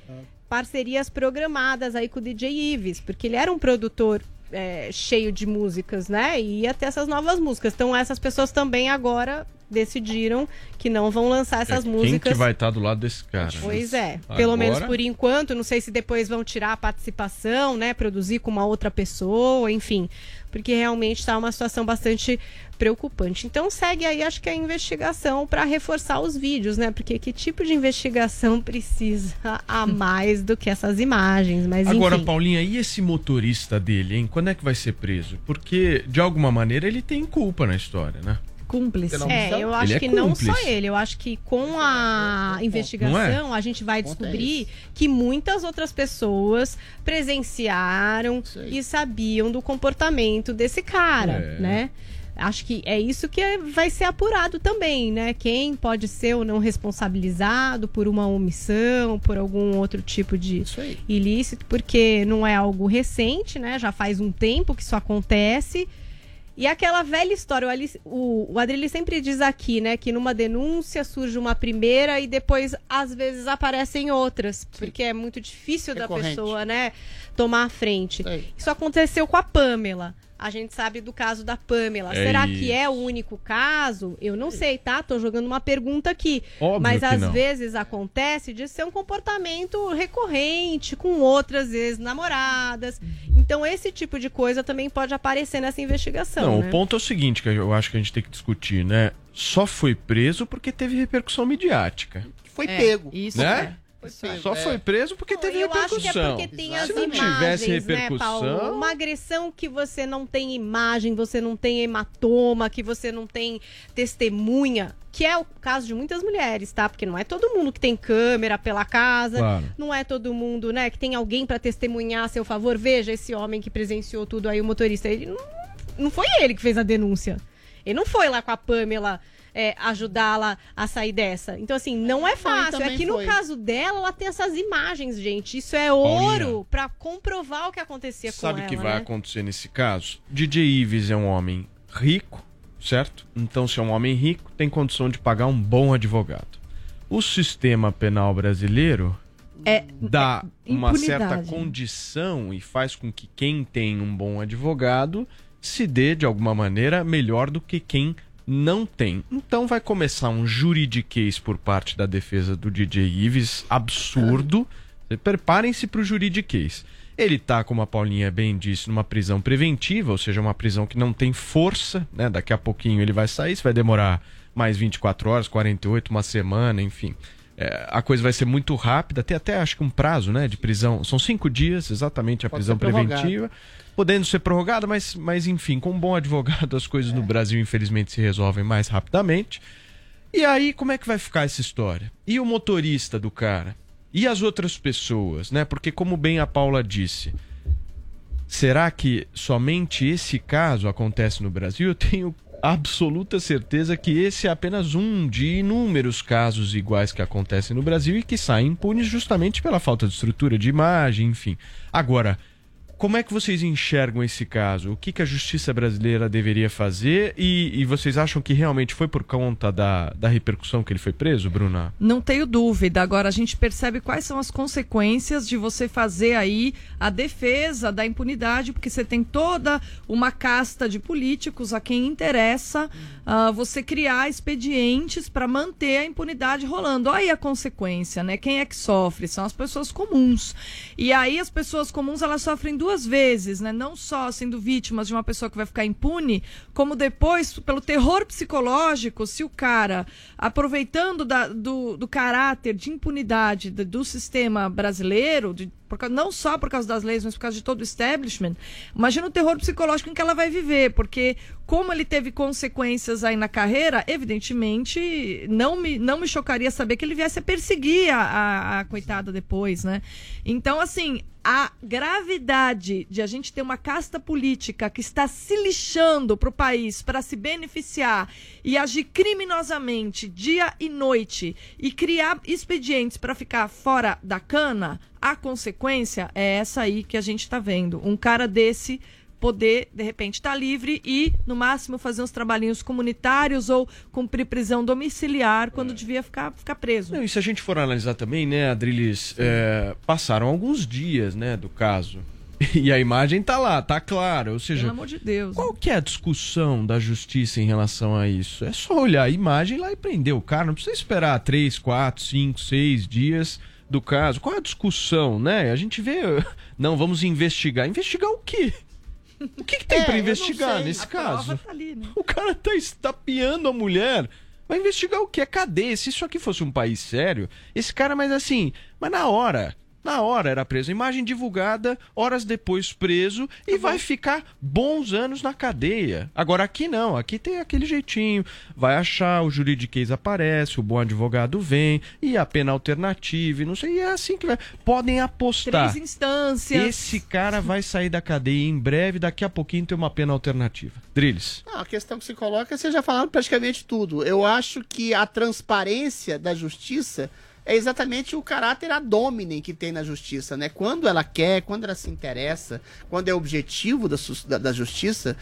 Parcerias programadas aí com o DJ Ives, porque ele era um produtor é, cheio de músicas, né? E ia ter essas novas músicas. Então essas pessoas também agora decidiram que não vão lançar essas É, Quem músicas. que vai estar do lado desse cara? Pois é, pelo Agora- menos por enquanto, não sei se depois vão tirar a participação, né, produzir com uma outra pessoa, enfim, porque realmente está uma situação bastante preocupante. Então segue aí, acho que a investigação para reforçar os vídeos, né? Porque que tipo de investigação *laughs* precisa a mais do que essas imagens? Mas Agora, enfim. Paulinha, e esse motorista dele, hein? Quando é que vai ser preso? Porque, de alguma maneira, ele tem culpa na história, né? Cúmplice. É, eu acho Ele é que não cúmplice. só ele. Eu acho que com a investigação a gente vai descobrir que muitas outras pessoas presenciaram e sabiam do comportamento desse cara, É. né? Acho que é isso que é- vai ser apurado também, né? Quem pode ser ou não responsabilizado por uma omissão, por algum outro tipo de ilícito, porque não é algo recente, né? Já faz um tempo que isso acontece. E aquela velha história, o, Alice, o, o Adrilho sempre diz aqui, né, que numa denúncia surge uma primeira e depois, às vezes, aparecem outras. Porque é muito difícil da Recorrente. pessoa, né, tomar a frente. Isso aconteceu com a Pamela. A gente sabe do caso da Pamela. É Será isso. que é o único caso? Eu não sei, tá? Tô jogando uma pergunta aqui. Óbvio Mas que às não. vezes acontece de ser um comportamento recorrente com outras ex-namoradas. Então esse tipo de coisa também pode aparecer nessa investigação. Não, né? o ponto é o seguinte que eu acho que a gente tem que discutir, né? Só foi preso porque teve repercussão midiática. Foi É, pego. isso né? Pego, Só é. foi preso porque teve eu acho repercussão. que é porque tem as Se não imagens, tivesse né, repercussão, Paulo? Uma agressão que você não tem imagem, você não tem hematoma, que você não tem testemunha, que é o caso de muitas mulheres, tá? Porque não é todo mundo que tem câmera pela casa, Claro. não é todo mundo, né, que tem alguém pra testemunhar a seu favor. Veja esse homem que presenciou tudo aí, o motorista, ele não, não foi ele que fez a denúncia. Ele não foi lá com a Pamela é, ajudá-la a sair dessa. Então, assim, não é fácil. É também que no foi. caso dela, ela tem essas imagens, gente. Isso é ouro pra comprovar o que acontecia com sabe o ela. que vai né? acontecer nesse caso? DJ Ives é um homem rico, certo? Então, se é um homem rico, tem condição de pagar um bom advogado. O sistema penal brasileiro É, dá uma impunidade. certa condição e faz com que quem tem um bom advogado se dê de alguma maneira melhor do que quem não tem. Então vai começar um juridiquês por parte da defesa do DJ Ives absurdo. Preparem-se para o juridiquês. Ele tá, como a Paulinha bem disse, numa prisão preventiva, ou seja, uma prisão que não tem força, né? Daqui a pouquinho ele vai sair, isso vai demorar mais 24 horas, 48, uma semana, enfim. É, a coisa vai ser muito rápida, tem até acho que um prazo né, de prisão. São cinco dias exatamente a Pode prisão preventiva, podendo ser prorrogada, mas, mas enfim, com um bom advogado as coisas no Brasil infelizmente se resolvem mais rapidamente. E aí, como é que vai ficar essa história? E o motorista do cara? E as outras pessoas, né? Porque como bem a Paula disse, será que somente esse caso acontece no Brasil? Eu tenho absoluta certeza que esse é apenas um de inúmeros casos iguais que acontecem no Brasil e que saem impunes justamente pela falta de estrutura de imagem, enfim. Agora, como é que vocês enxergam esse caso? O que, que a justiça brasileira deveria fazer? E, e vocês acham que realmente foi por conta da, da repercussão que ele foi preso, Bruna? Não tenho dúvida. Agora a gente percebe quais são as consequências de você fazer aí a defesa da impunidade, porque você tem toda uma casta de políticos a quem interessa ah, você criar expedientes para manter a impunidade rolando. Olha aí a consequência, né? Quem é que sofre? São as pessoas comuns. E aí as pessoas comuns elas sofrem duas vezes, né? Não só sendo vítimas de uma pessoa que vai ficar impune, como depois pelo terror psicológico, se o cara, aproveitando da- do, do caráter de impunidade do, do sistema brasileiro, de- por não só por causa das leis, mas por causa de todo o establishment, imagina o terror psicológico em que ela vai viver, porque como ele teve consequências aí na carreira, evidentemente não me, não me chocaria saber que ele viesse a perseguir a, a, a coitada depois, né? Então, assim, a gravidade de a gente ter uma casta política que está se lixando para o país para se beneficiar e agir criminosamente dia e noite e criar expedientes para ficar fora da cana, a consequência é essa aí que a gente está vendo. Um cara desse poder, de repente, estar livre e, no máximo, fazer uns trabalhinhos comunitários ou cumprir prisão domiciliar quando devia ficar, ficar preso. Não, e se a gente for analisar também, né, Adriles, é, passaram alguns dias, né, do caso. *laughs* E a imagem tá lá, tá clara. Ou seja, Pelo amor de Deus. qual que é a discussão da justiça em relação a isso? É só olhar a imagem lá e prender o cara. Não precisa esperar três, quatro, cinco, seis dias do caso. Qual é a discussão, né? A gente vê. *laughs* Não, vamos investigar. Investigar o quê? O que, que tem É, não investigar nesse A caso? tá ali, né? O cara tá estapeando a mulher. Vai investigar o que? É cadeia. Se isso aqui fosse um país sério, esse cara, mas assim, mas na hora. Na hora era preso. Imagem divulgada, horas depois preso e vai ficar bons anos na cadeia. Agora aqui não, aqui tem aquele jeitinho. Vai achar, o juridiquês aparece, o bom advogado vem, e a pena alternativa, e não sei, e é assim que vai. Podem apostar. Três instâncias. Esse cara vai sair da cadeia em breve, daqui a pouquinho tem uma pena alternativa. Driles. Não, a questão que se coloca, vocês já falaram praticamente tudo. Eu acho que a transparência da justiça é exatamente o caráter ad hominem que tem na justiça, né? Quando ela quer, quando ela se interessa, quando é objetivo da, da- da justiça,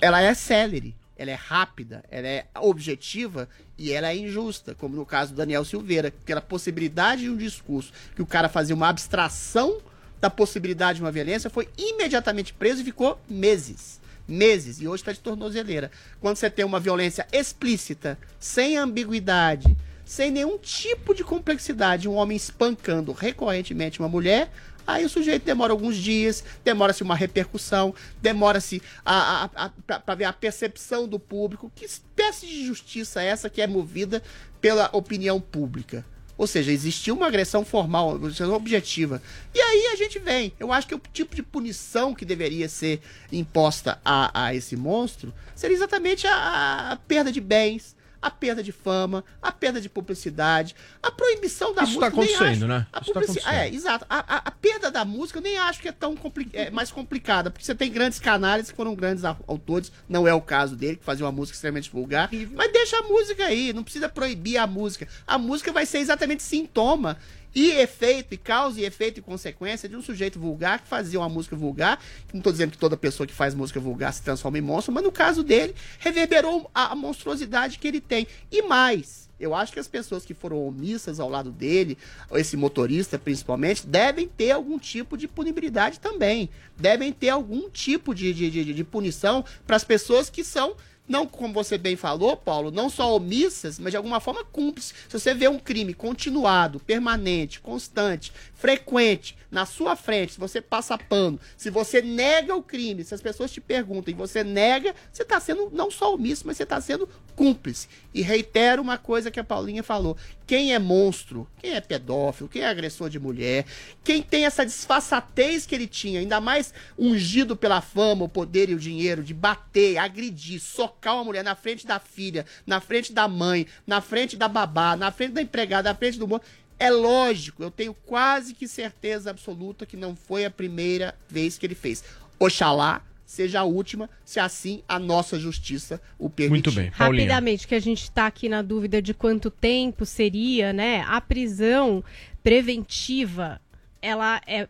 ela é célere, ela é rápida, ela é objetiva e ela é injusta, como no caso do Daniel Silveira, pela possibilidade de um discurso que o cara fazia uma abstração da possibilidade de uma violência, foi imediatamente preso e ficou meses. Meses. E hoje está de tornozeleira. Quando você tem uma violência explícita, sem ambiguidade, sem nenhum tipo de complexidade, um homem espancando recorrentemente uma mulher, aí o sujeito demora alguns dias, demora-se uma repercussão, demora-se a, a, a, pra ver a percepção do público. Que espécie de justiça é essa que é movida pela opinião pública? Ou seja, existiu uma agressão formal, objetiva. E aí a gente vem. Eu acho que o tipo de punição que deveria ser imposta a, a esse monstro seria exatamente a, a perda de bens, a perda de fama, a perda de publicidade, a proibição da Isso tá música. eu nem acontecendo, acho- né? A Isso tá acontecendo. É, exato. A, a- a perda da música eu nem acho que é tão compli- é mais complicada, porque você tem grandes canais que foram grandes au- autores, não é o caso dele, que fazia uma música extremamente vulgar, mas deixa a música aí, não precisa proibir a música. A música vai ser exatamente sintoma e efeito, e causa e efeito e consequência de um sujeito vulgar que fazia uma música vulgar. Não tô dizendo que toda pessoa que faz música vulgar se transforma em monstro, mas no caso dele, reverberou a, a monstruosidade que ele tem. E mais, eu acho que as pessoas que foram omissas ao lado dele, esse motorista principalmente, devem ter algum tipo de punibilidade também. Devem ter algum tipo de, de, de, de punição para as pessoas que são não, como você bem falou, Paulo, não só omissas, mas de alguma forma cúmplices. Se você vê um crime continuado, permanente, constante, frequente, na sua frente, se você passa pano, se você nega o crime, se as pessoas te perguntam e você nega, você está sendo não só omisso, mas você está sendo cúmplice. E reitero uma coisa que a Paulinha falou: quem é monstro, quem é pedófilo, quem é agressor de mulher, quem tem essa disfarçatez que ele tinha, ainda mais ungido pela fama, o poder e o dinheiro, de bater, agredir, socar uma mulher na frente da filha, na frente da mãe, na frente da babá, na frente da empregada, na frente do mundo. É lógico, eu tenho quase que certeza absoluta que não foi a primeira vez que ele fez. Oxalá seja a última, se assim a nossa justiça o permitir. Muito bem, Paulinha. Rapidamente, que a gente está aqui na dúvida de quanto tempo seria, né? A prisão preventiva, ela é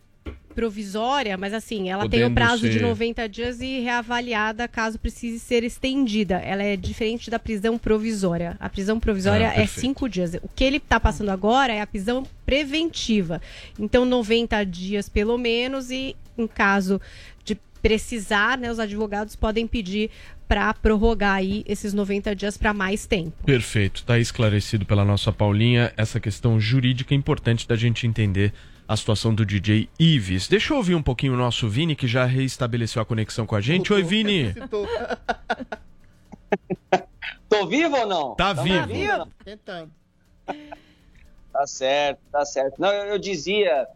provisória, mas assim, ela tem o prazo de ser- 90 dias e reavaliada caso precise ser estendida. Ela é diferente da prisão provisória. A prisão provisória Ah, é cinco dias. O que ele está passando agora é a prisão preventiva. Então, 90 dias pelo menos e em caso de precisar, né, os advogados podem pedir para prorrogar aí esses 90 dias para mais tempo. Perfeito, está esclarecido pela nossa Paulinha essa questão jurídica importante da gente entender a situação do DJ Ives. Deixa eu ouvir um pouquinho o nosso Vini, que já reestabeleceu a conexão com a gente. Oi, Vini. *laughs* Tô vivo ou não? Tá Tamo vivo. ou não? Tentando. Tá certo, tá certo. Não, eu, eu dizia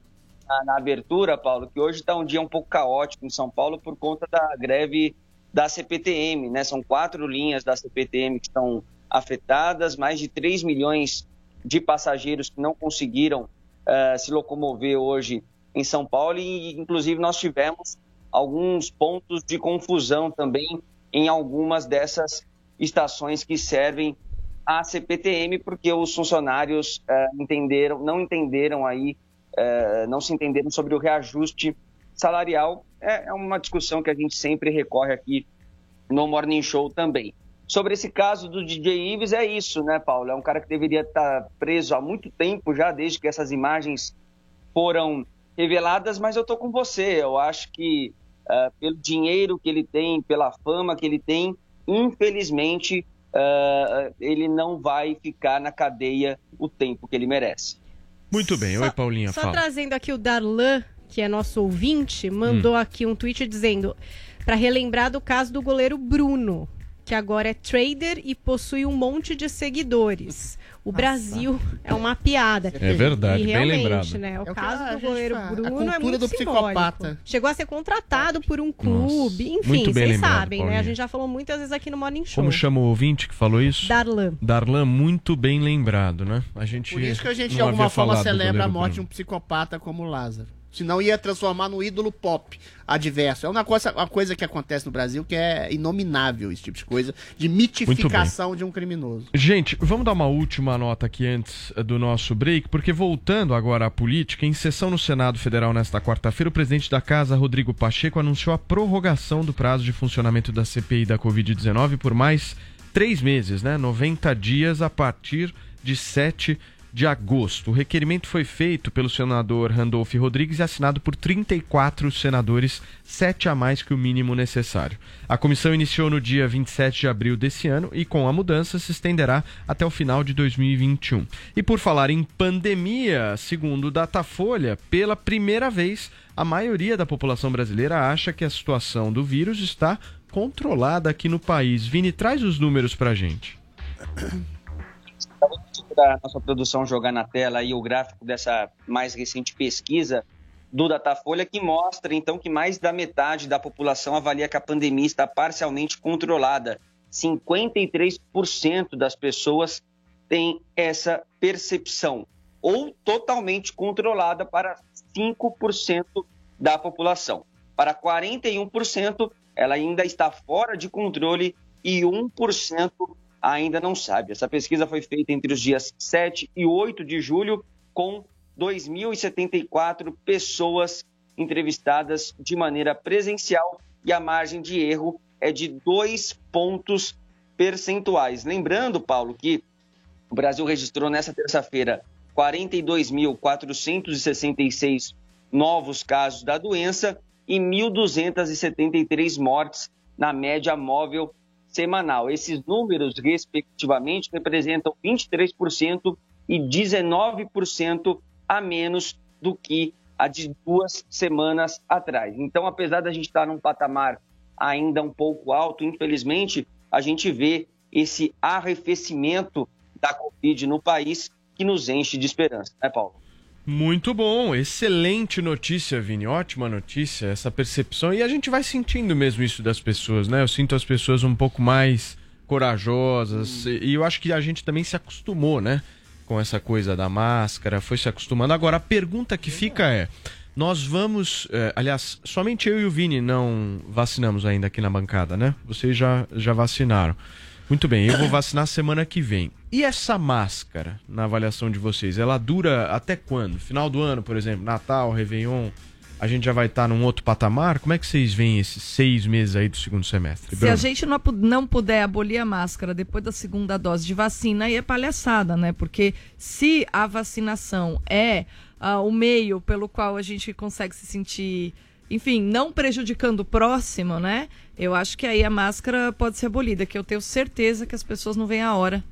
na, na abertura, Paulo, que hoje está um dia um pouco caótico em São Paulo por conta da greve da CPTM, né? São quatro linhas da CPTM que estão afetadas, mais de 3 milhões de passageiros que não conseguiram eh, se locomover hoje em São Paulo e, inclusive, nós tivemos alguns pontos de confusão também em algumas dessas estações que servem a CPTM, porque os funcionários eh, entenderam, não entenderam aí, eh, não se entenderam sobre o reajuste salarial. É, é uma discussão que a gente sempre recorre aqui no Morning Show também. Sobre esse caso do DJ Ives, é isso, né, Paulo? É um cara que deveria estar preso há muito tempo já, desde que essas imagens foram reveladas, mas eu tô com você. Eu acho que eh, pelo dinheiro que ele tem, pela fama que ele tem, infelizmente eh, ele não vai ficar na cadeia o tempo que ele merece. Muito bem, oi, Paulinha, Só fala. trazendo aqui o Darlan, que é nosso ouvinte, mandou Hum. aqui um tweet dizendo para relembrar do caso do goleiro Bruno, que agora é trader e possui um monte de seguidores. O Brasil é uma piada. É verdade, e bem realmente, lembrado. Né, o, É o que a caso do goleiro fala, a Bruno é muito do simbólico. psicopata. Chegou a ser contratado por um clube, enfim, Muito bem vocês lembrado, sabem, né? Paulinha. A gente já falou muitas vezes aqui no Morning Show. Como chama o ouvinte que falou isso? Darlan. Darlan, muito bem lembrado, né? A gente Por isso que a gente, de alguma forma, celebra a morte de um psicopata como Lázaro. Senão ia transformar no ídolo pop adverso. É uma coisa, uma coisa que acontece no Brasil que é inominável, esse tipo de coisa, de mitificação de um criminoso. Gente, vamos dar uma última nota aqui antes eh, do nosso break, porque voltando agora à política, em sessão no Senado Federal nesta quarta-feira, o presidente da Casa, Rodrigo Pacheco, anunciou a prorrogação do prazo de funcionamento da CPI da Covid-19 por mais três meses, né? 90 dias a partir de 7 de agosto. O requerimento foi feito pelo senador Randolph Rodrigues e assinado por 34 senadores, sete a mais que o mínimo necessário. A comissão iniciou no dia 27 de abril desse ano e, com a mudança, se estenderá até o final de 2021. E por falar em pandemia, segundo o Datafolha, pela primeira vez, a maioria da população brasileira acha que a situação do vírus está controlada aqui no país. Vini, traz os números pra gente. *coughs* da nossa produção jogar na tela aí o gráfico dessa mais recente pesquisa do Datafolha que mostra então que mais da metade da população avalia que a pandemia está parcialmente controlada. 53% das pessoas têm essa percepção ou totalmente controlada para 5% da população. Para 41%, ela ainda está fora de controle e 1% ainda não sabe. Essa pesquisa foi feita entre os dias 7 e 8 de julho, com 2.074 pessoas entrevistadas de maneira presencial e a margem de erro é de dois pontos percentuais. Lembrando, Paulo, que o Brasil registrou nessa terça-feira 42.466 novos casos da doença e 1.273 mortes na média móvel semanal. Esses números, respectivamente, representam 23% e 19% a menos do que a de duas semanas atrás. Então, apesar da gente estar num patamar ainda um pouco alto, infelizmente, a gente vê esse arrefecimento da Covid no país que nos enche de esperança, né, Paulo? Muito bom, excelente notícia, Vini. Ótima notícia, essa percepção. E a gente vai sentindo mesmo isso das pessoas, né? Eu sinto as pessoas um pouco mais corajosas. Hum. E eu acho que a gente também se acostumou, né? Com essa coisa da máscara, foi se acostumando. Agora, a pergunta que fica é: nós vamos. eh, aliás, somente eu e o Vini não vacinamos ainda aqui na bancada, né? Vocês já, já vacinaram. Muito bem, eu vou vacinar semana que vem. E essa máscara, na avaliação de vocês, ela dura até quando? Final do ano, por exemplo, Natal, Réveillon, a gente já vai estar num outro patamar? Como é que vocês veem esses seis meses aí do segundo semestre? Se a gente não, não puder abolir a máscara depois da segunda dose de vacina, aí é palhaçada, né? Porque se a vacinação é ah, o meio pelo qual a gente consegue se sentir, enfim, não prejudicando o próximo, né? Eu acho que aí a máscara pode ser abolida, que eu tenho certeza que as pessoas não veem a hora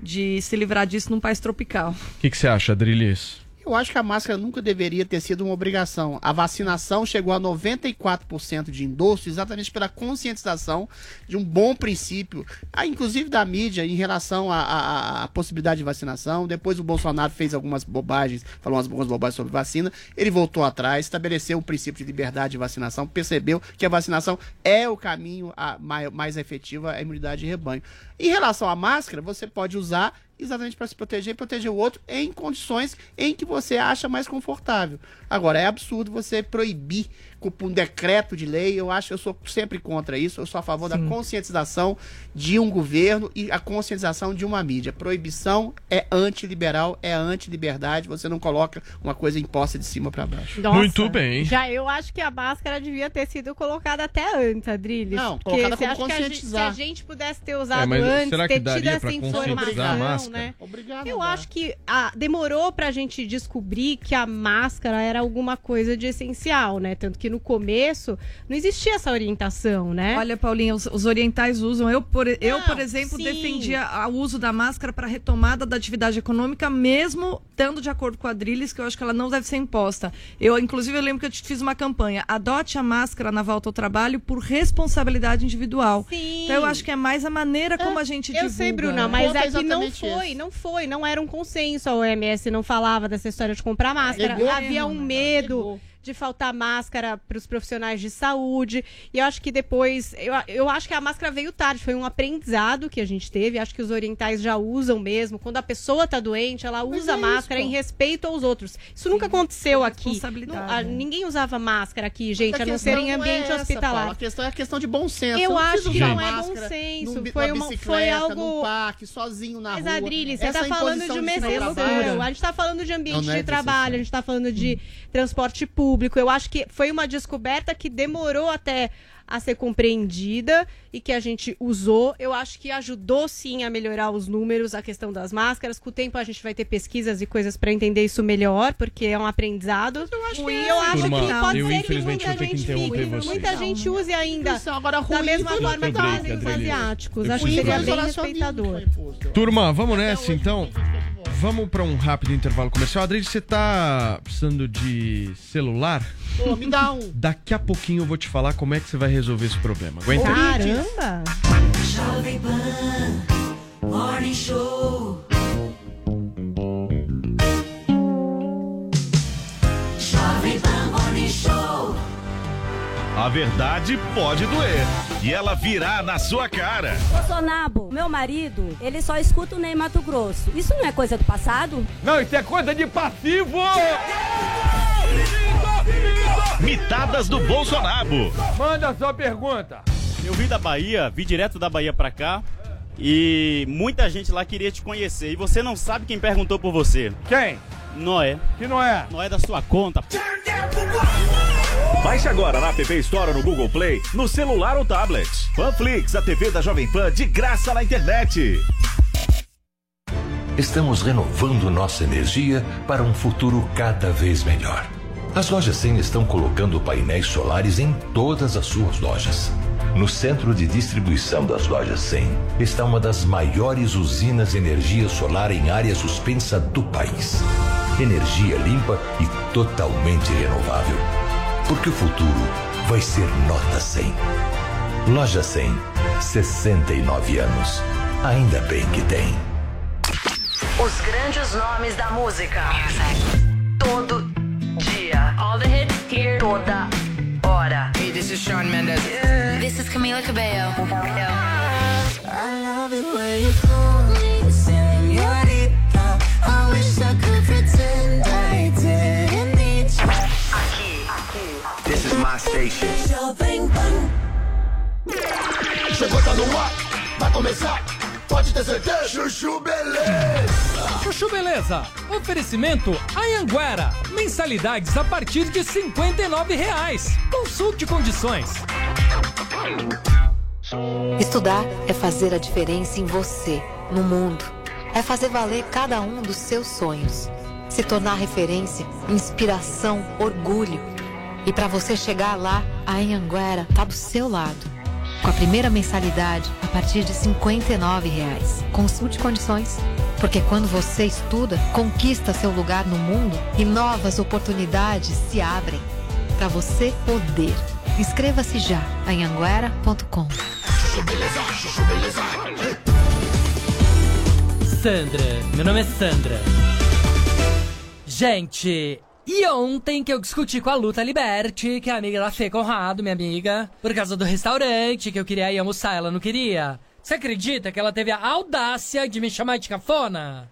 de se livrar disso num país tropical. O que, que você acha, Adrilis? Eu acho que a máscara nunca deveria ter sido uma obrigação. A vacinação chegou a 94% de endosso exatamente pela conscientização de um bom princípio, ah, inclusive da mídia, em relação à- possibilidade de vacinação. Depois o Bolsonaro fez algumas bobagens, falou umas bobagens sobre vacina. Ele voltou atrás, estabeleceu o princípio de liberdade de vacinação, percebeu que a vacinação é o caminho a- mai- mais efetivo à imunidade de rebanho. Em relação à máscara, você pode usar exatamente para se proteger e proteger o outro em condições em que você acha mais confortável. Agora, é absurdo você proibir com um decreto de lei. Eu acho, eu sou sempre contra isso. Eu sou a favor da conscientização de um governo e a conscientização de uma mídia. Proibição é antiliberal, é antiliberdade. Você não coloca uma coisa imposta de cima para baixo. Nossa, Já eu acho que a máscara devia ter sido colocada até antes, Adrilles. Não, porque colocada como que a gente, se conscientizar. a gente pudesse ter usado É, mas antes, será que ter tido essa conscientizar a informação, máscara? né? Obrigado. Eu acho que ah, demorou pra gente descobrir que a máscara era alguma coisa de essencial, né? Tanto que no começo não existia essa orientação, né? Olha, Paulinha, os, os orientais usam. Eu, por, eu, por exemplo, sim. defendia o uso da máscara para retomada da atividade econômica, mesmo estando de acordo com a Adriles, que eu acho que ela não deve ser imposta. Eu, inclusive, eu lembro que eu te- fiz uma campanha: adote a máscara na volta ao trabalho por responsabilidade individual. Sim. Então eu acho que é mais a maneira como a gente Eu divulga. sei, Bruna, mas é que não foi, esse. não foi, não era um consenso. A OMS não falava dessa história de comprar máscara. Negou Havia um medo de faltar máscara para os profissionais de saúde. E eu acho que depois, eu, eu acho que a máscara veio tarde, foi um aprendizado que a gente teve. Acho que os orientais já usam mesmo. Quando a pessoa tá doente, ela Mas usa é isso, máscara pô. em respeito aos outros. Isso nunca aconteceu aqui. responsabilidade, Não- a- né? ninguém usava máscara aqui, gente, A a não questão ser em é ambiente essa, Paulo. hospitalar. A questão é a questão de bom senso. Eu não acho que não é bom senso. num Foi uma- foi algo- num parque, sozinho na Mas, rua. Adrilles, você Essa tá falando de uma exceção. A gente tá falando de ambiente Não, não é de trabalho, a gente tá falando de transporte público. Eu acho que foi uma descoberta que demorou até a ser compreendida e que a gente usou. Eu acho que ajudou sim a melhorar os números, a questão das máscaras. Com o tempo a gente vai ter pesquisas e coisas para entender isso melhor, porque é um aprendizado. Eu acho é e eu acho Turma, que pode eu ser que muita que gente interromper fique, vocês. muita gente use ainda Isso, agora da ruim mesma foi forma que fazem os asiáticos. Eu Acho que seria bem Isolacionismo respeitador. Turma, vamos nessa então. Vamos para um rápido intervalo comercial. Adriles, você tá precisando de celular? Pô, me dá um. Daqui a pouquinho eu vou te falar como é que você vai resolver esse problema. Aguenta aí. Caramba! Jovem Pan Morning Show. Jovem Pan Morning Show. A verdade pode doer. E ela virá na sua cara. Bolsonaro, meu marido, ele só escuta o Ney Mato Grosso. Isso não é coisa do passado? Não, isso é coisa de passivo! Mitadas do Bolsonaro. Manda a sua pergunta. Eu vim da Bahia, vim direto da Bahia pra cá. E muita gente lá queria te conhecer. E você não sabe quem perguntou por você. Quem? Noé. Que não é? Noé da sua conta. Baixe agora na App Store ou no Google Play, no celular ou tablet. Panflix, a TV da Jovem Pan de graça na internet. Estamos renovando nossa energia para um futuro cada vez melhor. As lojas 100 estão colocando painéis solares em todas as suas lojas. No centro de distribuição das lojas 100 está uma das maiores usinas de energia solar em área suspensa do país. Energia limpa e totalmente renovável. Porque o futuro vai ser nota 100. Loja 100, 69 anos. Ainda bem que tem. Os grandes nomes da música. Todo Toda hora. Hey, this is Sean Mendes. This is Camila Cabello. I love it when you call me señorita. I wish I could pretend I didn't need you. Aqui. This is my station. Jovem Pan. Chegou, tá no ar, vai começar. Pode ter certeza. Chuchu Beleza. Chuchu Beleza. Oferecimento Anhanguera. Mensalidades a partir de 59 reais. Consulte condições. Estudar é fazer a diferença em você, no mundo. É fazer valer cada um dos seus sonhos. Se tornar referência, inspiração, orgulho. E para você chegar lá, a Anhanguera tá do seu lado. Com a primeira mensalidade a partir de 59 reais. Consulte condições. Porque quando você estuda, conquista seu lugar no mundo e novas oportunidades se abrem. Para você poder. Inscreva-se já em anguera.com. Sandra, meu nome é Sandra. Gente, e ontem que eu discuti com a Luta Liberty, que é a amiga da Fê Conrado, minha amiga, por causa do restaurante que eu queria ir almoçar, ela não queria. Você acredita que ela teve a audácia de me chamar de cafona?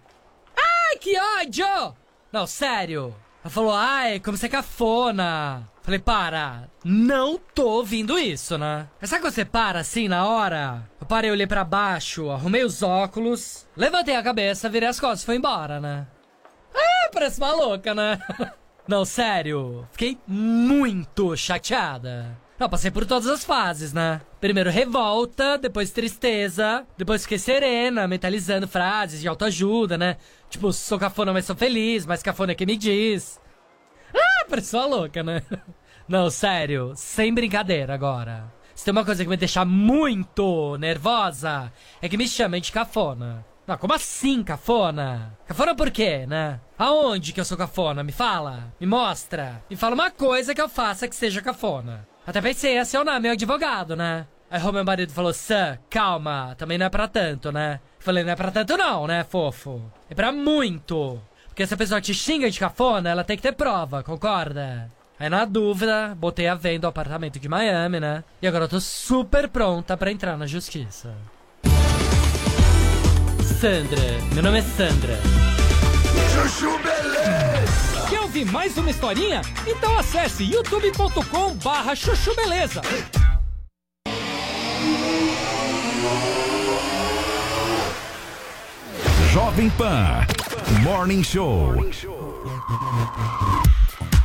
Ai, que ódio! Não, sério. Ela falou, ai, como você é cafona. Falei, para, não tô ouvindo isso, né? Mas sabe quando você para assim na hora? Eu parei, olhei pra baixo, arrumei os óculos, levantei a cabeça, virei as costas e foi embora, né? Ah, parece uma louca, né? *laughs* Não, sério, fiquei muito chateada. Não, passei por todas as fases, né? Primeiro revolta, depois tristeza, depois fiquei serena, mentalizando frases de autoajuda, né? Tipo, sou cafona, mas sou feliz, mas cafona é quem me diz. Ah, uma louca, né? *laughs* Não, sério, sem brincadeira agora. Se tem uma coisa que me deixa muito nervosa, é que me chamem de cafona. Não, como assim, cafona? Cafona por quê, né? Aonde que eu sou cafona? Me fala. Me mostra. Me fala uma coisa que eu faça que seja cafona. Até pensei em acionar meu advogado, né? Aí o meu marido falou, Sam, calma, também não é pra tanto, né? Falei, não é pra tanto não, né, fofo? É pra muito. Porque se a pessoa te xinga de cafona, ela tem que ter prova, concorda? Aí na dúvida, botei a venda o apartamento de Miami, né? E agora eu tô super pronta pra entrar na justiça. Sandra, meu nome é Sandra. Chuchu Beleza. Quer ouvir mais uma historinha? Então acesse youtube.com barra chuchu beleza. Jovem Pan. Morning Show.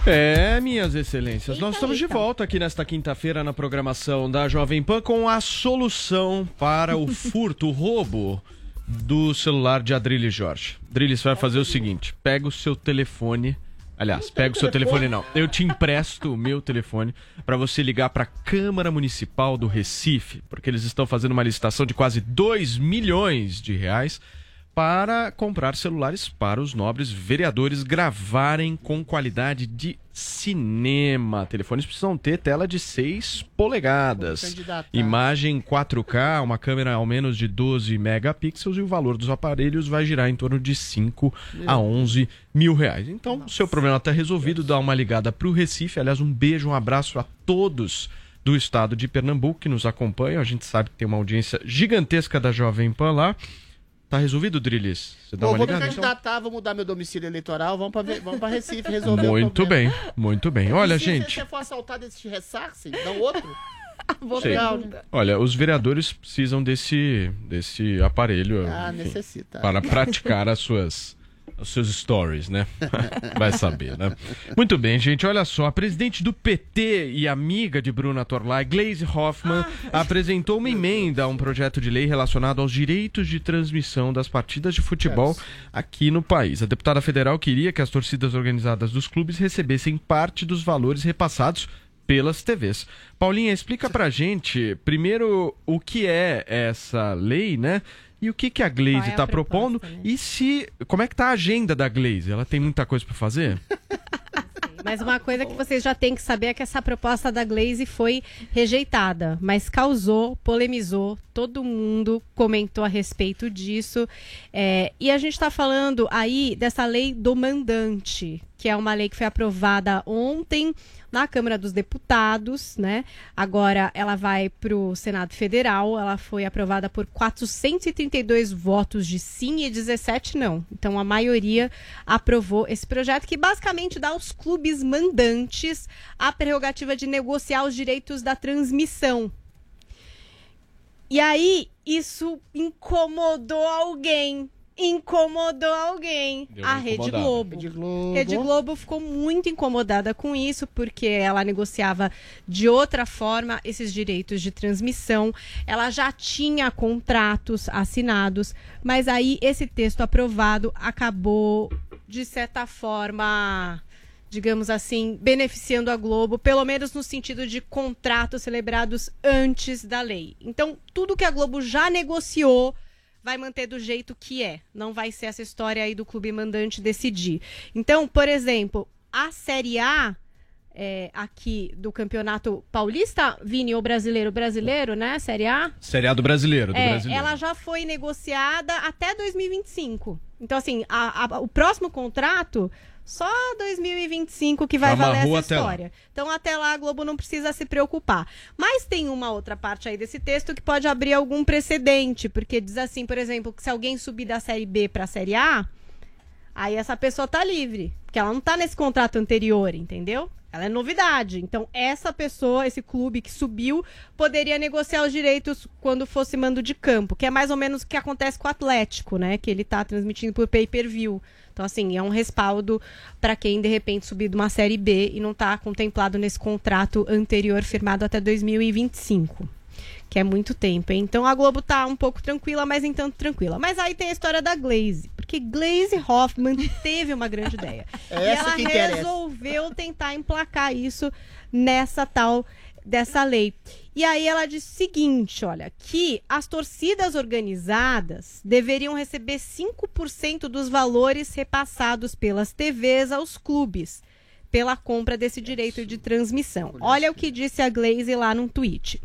É, minhas excelências, nós estamos de volta aqui nesta quinta-feira na programação da Jovem Pan com a solução para o furto, o roubo do celular de Adrilles Jorge. Adrilles vai fazer o seguinte: pega o seu telefone. Aliás, pega o seu telefone não. Eu te empresto o meu telefone para você ligar para a Câmara Municipal do Recife, porque eles estão fazendo uma licitação de quase 2 milhões de reais para comprar celulares para os nobres vereadores gravarem com qualidade de cinema. Telefones precisam ter tela de 6 polegadas, imagem 4K, uma câmera ao menos de 12 megapixels e o valor dos aparelhos vai girar em torno de 5 a 11 mil reais. Então, o seu problema está resolvido, dá uma ligada para o Recife. Aliás, um beijo, um abraço a todos do estado de Pernambuco que nos acompanham. A gente sabe que tem uma audiência gigantesca da Jovem Pan lá. Tá resolvido, Drilis? Você dá Vou, uma vou me ligada? então? candidatar, vou mudar meu domicílio eleitoral, vamos pra, Ve- vamos pra Recife resolver o Muito problema. bem, muito bem. Olha, E se gente. Se você for assaltado, eles te ressarcem? Dão outro? *laughs* Legal, né? Olha, os vereadores precisam desse, desse aparelho Ah, enfim, necessita. para praticar as suas os seus stories, né? *laughs* Vai saber, né? Muito bem, gente. Olha só, a presidente do PT e amiga de Bruna Torlai, Glaze Hoffmann, apresentou uma emenda a um projeto de lei relacionado aos direitos de transmissão das partidas de futebol aqui no país. A deputada federal queria que as torcidas organizadas dos clubes recebessem parte dos valores repassados pelas TVs. Paulinha, explica pra gente, primeiro, o que é essa lei, né? E o que, que a Glaze Qual é está propondo e se como é que tá a agenda da Glaze? Ela tem muita coisa para fazer? *laughs* Mas uma coisa que vocês já têm que saber é que essa proposta da Glaze foi rejeitada, mas causou, polemizou, todo mundo comentou a respeito disso. É, e a gente está falando aí dessa lei do mandante, que é uma lei que foi aprovada ontem na Câmara dos Deputados, né? Agora ela vai para o Senado Federal. Ela foi aprovada por 432 votos de sim e 17 não. Então a maioria aprovou esse projeto que basicamente dá aos clubes mandantes a prerrogativa de negociar os direitos da transmissão. E aí isso incomodou alguém. Incomodou alguém. Deu a Rede. Globo. Rede Globo. Rede Globo ficou muito incomodada com isso, porque ela negociava de outra forma esses direitos de transmissão. Ela já tinha contratos assinados, mas aí esse texto aprovado acabou, de certa forma, digamos assim, beneficiando a Globo, pelo menos no sentido de contratos celebrados antes da lei. Então, tudo que a Globo já negociou vai manter do jeito que é. Não vai ser essa história aí do clube mandante decidir. Então, por exemplo, a Série A é, aqui do Campeonato Paulista, Vini, ou brasileiro, brasileiro, né? Série A? Série A do brasileiro, do É, brasileiro. ela já foi negociada até 2025. Então, assim, a- a- o próximo contrato, só 2025 que vai Já valer essa lá. história. Então, até lá, a Globo não precisa se preocupar. Mas tem uma outra parte aí desse texto que pode abrir algum precedente, porque diz assim, por exemplo, que se alguém subir da Série B para a Série A, aí essa pessoa tá livre. Porque ela não tá nesse contrato anterior, entendeu? Ela é novidade. Então, essa pessoa, esse clube que subiu, poderia negociar os direitos quando fosse mando de campo, que é mais ou menos o que acontece com o Atlético, né? Que ele tá transmitindo por pay-per-view. Então, assim, é um respaldo para quem de repente subir de uma série B e não tá contemplado nesse contrato anterior firmado até 2025 que é muito tempo. hein? Então a Globo tá um pouco tranquila, mas nem tanto tranquila. Mas aí tem a história da Glaze, porque Glaze Hoffman *laughs* teve uma grande ideia. É e ela resolveu tentar emplacar isso nessa tal dessa lei. E aí ela disse o seguinte, olha, que as torcidas organizadas deveriam receber 5% dos valores repassados pelas TVs aos clubes pela compra desse direito de transmissão. Olha o que disse a Glaze lá num tweet.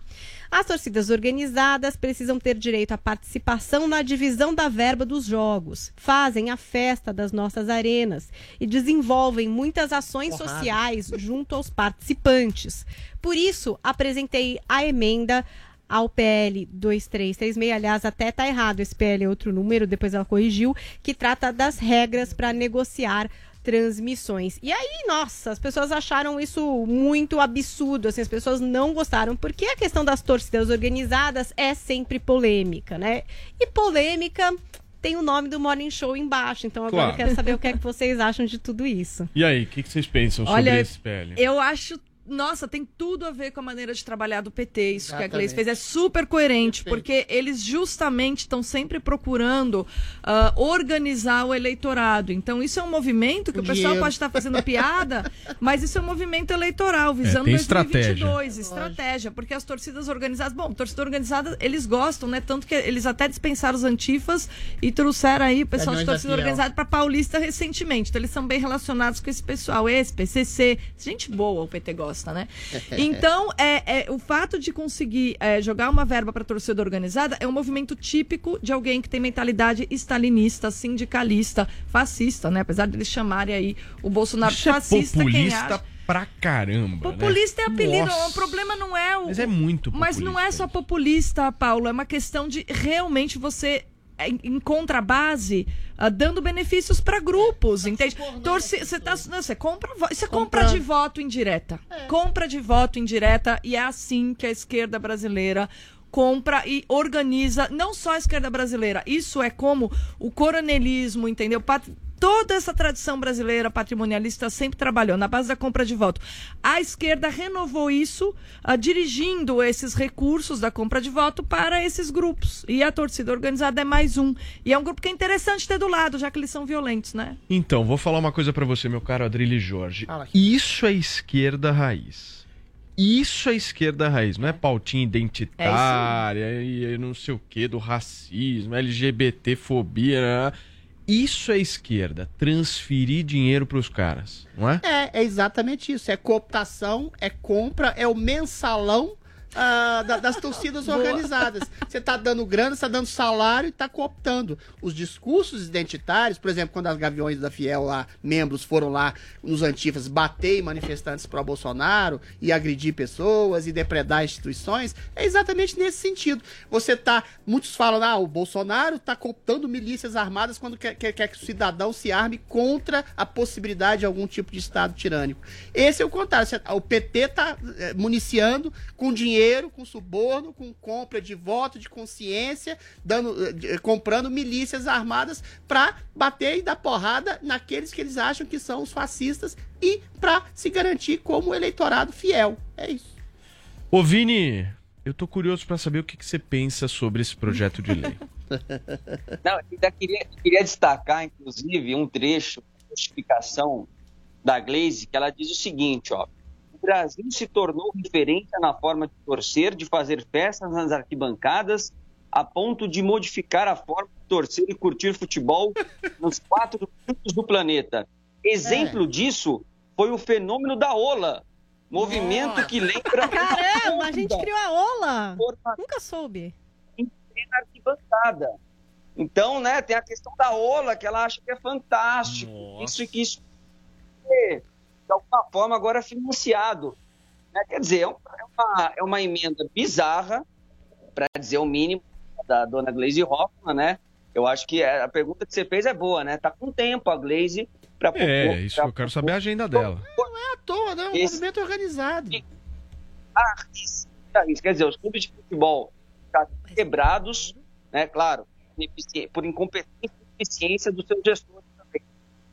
As torcidas organizadas precisam ter direito à participação na divisão da verba dos jogos, fazem a festa das nossas arenas e desenvolvem muitas ações Porrada. sociais junto aos participantes. Por isso, apresentei a emenda ao PL 2336, aliás, até tá errado, esse PL é outro número, depois ela corrigiu, que trata das regras para negociar transmissões. E aí, nossa, as pessoas acharam isso muito absurdo, assim, as pessoas não gostaram, porque a questão das torcidas organizadas é sempre polêmica, né? E polêmica tem o nome do Morning Show embaixo, então agora Claro. eu quero saber o que é que vocês acham de tudo isso. E aí, o que, que vocês pensam Olha, sobre esse PL? eu acho. Nossa, tem tudo a ver com a maneira de trabalhar do PT. Isso que a Gleice Exatamente. fez é super coerente, porque eles justamente estão sempre procurando ah, organizar o eleitorado. Então, isso é um movimento que o, O pessoal pode estar fazendo piada, *laughs* mas isso é um movimento eleitoral, visando tem 2022. Estratégia. porque as torcidas organizadas. Bom, torcida organizada, eles gostam, né? Tanto que eles até dispensaram os antifas e trouxeram aí o pessoal de Caminhões da torcida organizada para Paulista recentemente. Então eles são bem relacionados com esse pessoal, esse PCC, gente boa o PT gosta, né? *laughs* Então é, é, o fato de conseguir é, jogar uma verba para torcida organizada é um movimento típico de alguém que tem mentalidade stalinista, sindicalista, fascista, né? Apesar de eles chamarem aí o Bolsonaro Isso é fascista, quem populista acha. pra caramba. Populista né? é apelido. Nossa. O problema não é o. Mas é muito Mas não é só populista, Paulo. É uma questão de realmente você em, em contrabase ah, dando benefícios para grupos, entende? Torce, você tá, não, você compra, vo- você compra de voto indireta. Compra de voto indireta e é assim que a esquerda brasileira compra e organiza não só a esquerda brasileira. Isso é como o coronelismo, entendeu? Pat- Toda essa tradição brasileira patrimonialista sempre trabalhou na base da compra de voto. A esquerda renovou isso, ah, dirigindo esses recursos da compra de voto para esses grupos. E a torcida organizada é mais um. E é um grupo que é interessante ter do lado, já que eles são violentos, né? Então, vou falar uma coisa pra você, meu caro Adrilho Jorge. Isso é esquerda raiz. Isso é esquerda raiz, não é pautinha identitária e não sei o que do racismo, LGBT-fobia. né? Isso é esquerda, transferir dinheiro pros caras, não é? É, é exatamente isso. É cooptação, é compra, é o mensalão ah, da- das torcidas organizadas. Você tá dando grana, você tá dando salário e tá cooptando. Os discursos identitários, por exemplo, quando as Gaviões da Fiel lá, membros foram lá nos antifas bater manifestantes pró Bolsonaro e agredir pessoas e depredar instituições, é exatamente nesse sentido. Você tá, muitos falam, ah, o Bolsonaro tá cooptando milícias armadas quando quer, quer- quer que o cidadão se arme contra a possibilidade de algum tipo de Estado tirânico. Esse é o contrário. Você- O PT tá eh, municiando com dinheiro, com suborno, com compra de voto, de consciência, dando, eh, comprando milícias armadas para bater e dar porrada naqueles que eles acham que são os fascistas e para se garantir como eleitorado fiel. É isso. Ô Vini, eu tô curioso pra saber o que, que você pensa sobre esse projeto de lei. *laughs* Não, eu ainda queria, queria destacar, inclusive, um trecho da justificação da Glaze, que ela diz o seguinte, ó. Brasil se tornou referência na forma de torcer, de fazer festas nas arquibancadas, a ponto de modificar a forma de torcer e curtir futebol *laughs* nos quatro cantos do planeta. Exemplo disso foi o fenômeno da Ola, movimento que lembra... *laughs* Caramba, a gente criou a Ola. Nunca soube. na arquibancada. Então, né, tem a questão da Ola, que ela acha que é fantástico. Isso e que isso é, de alguma forma, agora financiado. né? Quer dizer, é é uma, é uma emenda bizarra, para dizer o mínimo, da dona Glaze Hoffman, né? Eu acho que a pergunta que você fez é boa, né? Tá com tempo a Glaze para É, isso eu quero saber a agenda dela. Não é à toa, né? É um Esse- movimento organizado. arrisca isso. Quer dizer, os clubes de futebol já quebrados, né? Claro, por incompetência e ineficiência dos seus gestores também.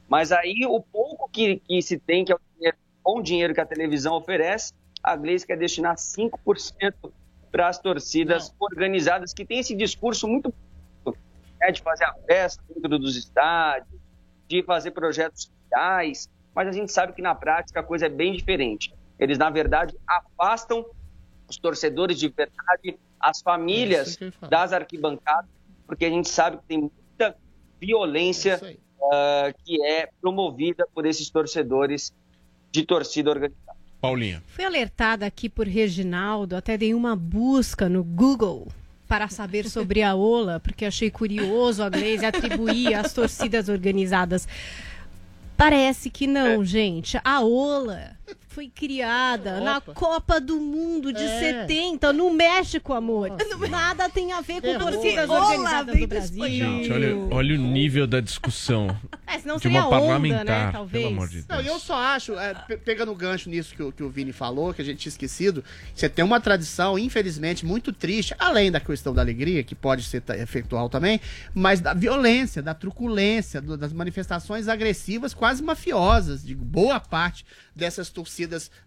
Mas aí o pouco que, que se tem, que é o dinheiro, bom dinheiro que a televisão oferece, a Gleice quer destinar 5% para as torcidas organizadas, que tem esse discurso muito bonito, né, de fazer a festa dentro dos estádios, de fazer projetos sociais, mas a gente sabe que na prática a coisa é bem diferente. Eles, na verdade, afastam os torcedores de verdade, as famílias das arquibancadas, porque a gente sabe que tem muita violência ah, que é promovida por esses torcedores de torcida organizada. Paulinha. Fui alertada aqui por Reginaldo, até dei uma busca no Google para saber sobre a Ola, porque achei curioso a Glaze atribuir às torcidas organizadas. Parece que não, gente. A Ola foi criada na Copa do Mundo de É. 70, no México, amor. *laughs* Nada tem a ver com Errou. torcidas organizadas do Brasil. Gente, olha, olha o nível da discussão. *laughs* É, senão de seria uma onda, parlamentar, né, talvez. pelo amor de Deus. Não, eu só acho, é, pe- pegando o gancho nisso que, o- que o Vini falou, que a gente tinha esquecido, você tem uma tradição, infelizmente, muito triste, além da questão da alegria, que pode ser efetual também, mas da violência, da truculência, do- das manifestações agressivas, quase mafiosas, de boa parte dessas torcidas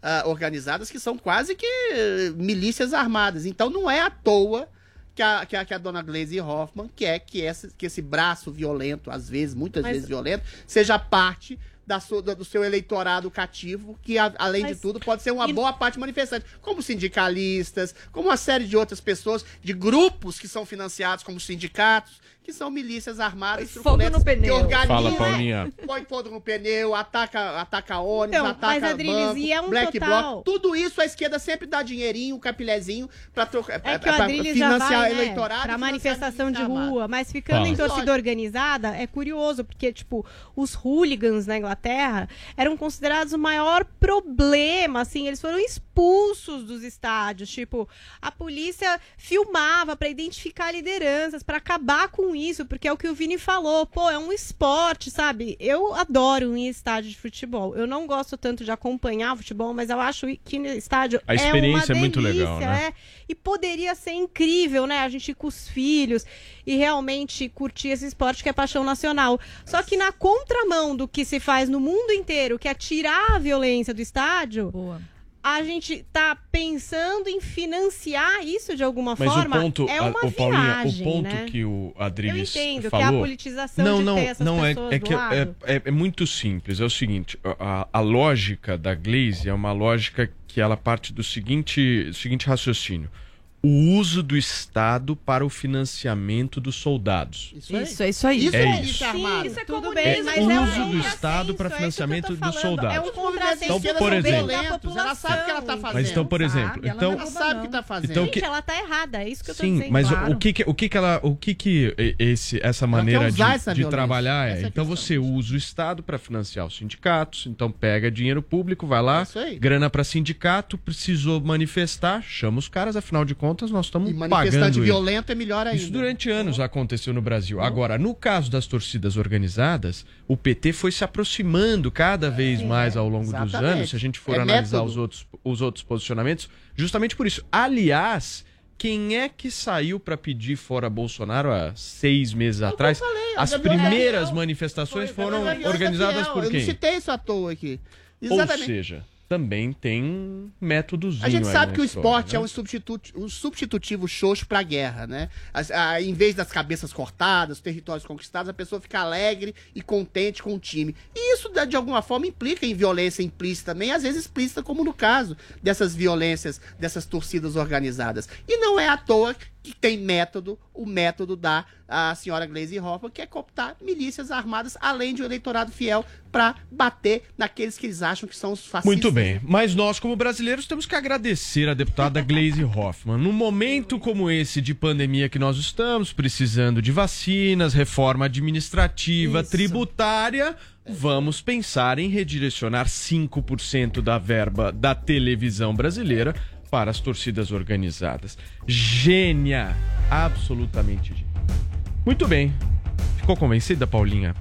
ah, organizadas, que são quase que eh, milícias armadas. Então não é à toa que a, que a, que a dona Glaze Hoffman quer que, essa, que esse braço violento, às vezes, muitas Mas- vezes violento, seja parte da sua- do seu eleitorado cativo, que a- além Mas- de tudo pode ser uma e- boa parte manifestante, como sindicalistas, como uma série de outras pessoas, de grupos que são financiados como sindicatos, que são milícias armadas, fogo no pneu. que organizam, Fala, Paulinha. põe fogo no pneu, ataca, ataca ônibus, Então, ataca mas, Adriles, banco, e é um black total- bloc, tudo isso a esquerda sempre dá dinheirinho, um capilézinho pra, trocar, É que o pra Adrilles já financiar vai, o né, eleitorado. pra manifestação de rua, mas ficando em Fala. torcida organizada, é curioso, porque, tipo, os hooligans na Inglaterra eram considerados o maior problema, assim, eles foram expulsos dos estádios, tipo, a polícia filmava pra identificar lideranças, pra acabar com isso, porque é o que o Vini falou, pô, é um esporte, sabe? Eu adoro ir em estádio de futebol, eu não gosto tanto de acompanhar futebol, mas eu acho que no estádio A é experiência uma é muito delícia, legal, né? é. E poderia ser incrível, né? A gente ir com os filhos e realmente curtir esse esporte que é paixão nacional. Só que na contramão do que se faz no mundo inteiro, que é tirar a violência do estádio, a gente tá pensando em financiar isso de alguma Mas forma. o ponto, é a- uma o Paulinha, viagem, o ponto né? que o Adriles Eu entendo que falou... é a politização não, de não, ter essas não, é, pessoas é que é, é, é muito simples. É o seguinte, a, a lógica da Glaze é uma lógica que ela parte do seguinte, seguinte raciocínio. O uso do Estado para o financiamento dos soldados. Isso, é isso aí. Isso É é, isso. isso armado. Isso é Tudo comunismo, bem, mas o é um uso do contrassenso, Estado para é isso tô financiamento dos soldados. É um Então, por exemplo- violentos, ela sabe o que ela tá população. fazendo. Mas então, por exemplo, Sabe, ela então, não Ela sabe o que tá fazendo. Então, Gente, que- ela tá errada, é isso que eu Sim, dizendo. mas o- claro. o que que, o que que ela, o que que esse, essa maneira de, essa de trabalhar é, é então você usa o Estado para financiar os sindicatos, então pega dinheiro público, vai lá, Isso grana para sindicato, precisou manifestar, chama os caras, afinal de contas nós estamos E pagando manifestante isso. violento é melhor ainda. Isso durante anos aconteceu no Brasil. Agora, no caso das torcidas organizadas, o PT foi se aproximando cada vez mais ao longo dos É, exatamente. anos, se a gente for É analisar método. os outros, os outros posicionamentos, justamente por isso. Aliás, quem é que saiu para pedir fora Bolsonaro há seis meses atrás? falei, As primeiras manifestações Foi foram organizadas por Eu quem? não citei isso à toa aqui. Ou Exatamente. seja, também tem métodozinho A gente sabe que o história, esporte né? é um, substitu um substitutivo xoxo pra guerra, né? A- em vez das cabeças cortadas, territórios conquistados, a pessoa fica alegre e contente com o time. E isso, de de alguma forma, implica em violência implícita também, às vezes explícita, como no caso dessas violências, dessas torcidas organizadas. E não é à toa que tem método, o método da a senhora Glaze Hoffman, que é cooptar milícias armadas, além de um eleitorado fiel, pra bater naqueles que eles acham que são os fascistas. Muito bem, mas nós, como brasileiros, temos que agradecer a deputada *laughs* Glaze Hoffman. Num momento como esse de pandemia que nós estamos, precisando de vacinas, reforma administrativa, tributária, vamos pensar em redirecionar 5% da verba da televisão brasileira para as torcidas organizadas. Gênia! Absolutamente gênia. Muito bem. Ficou convencida, Paulinha?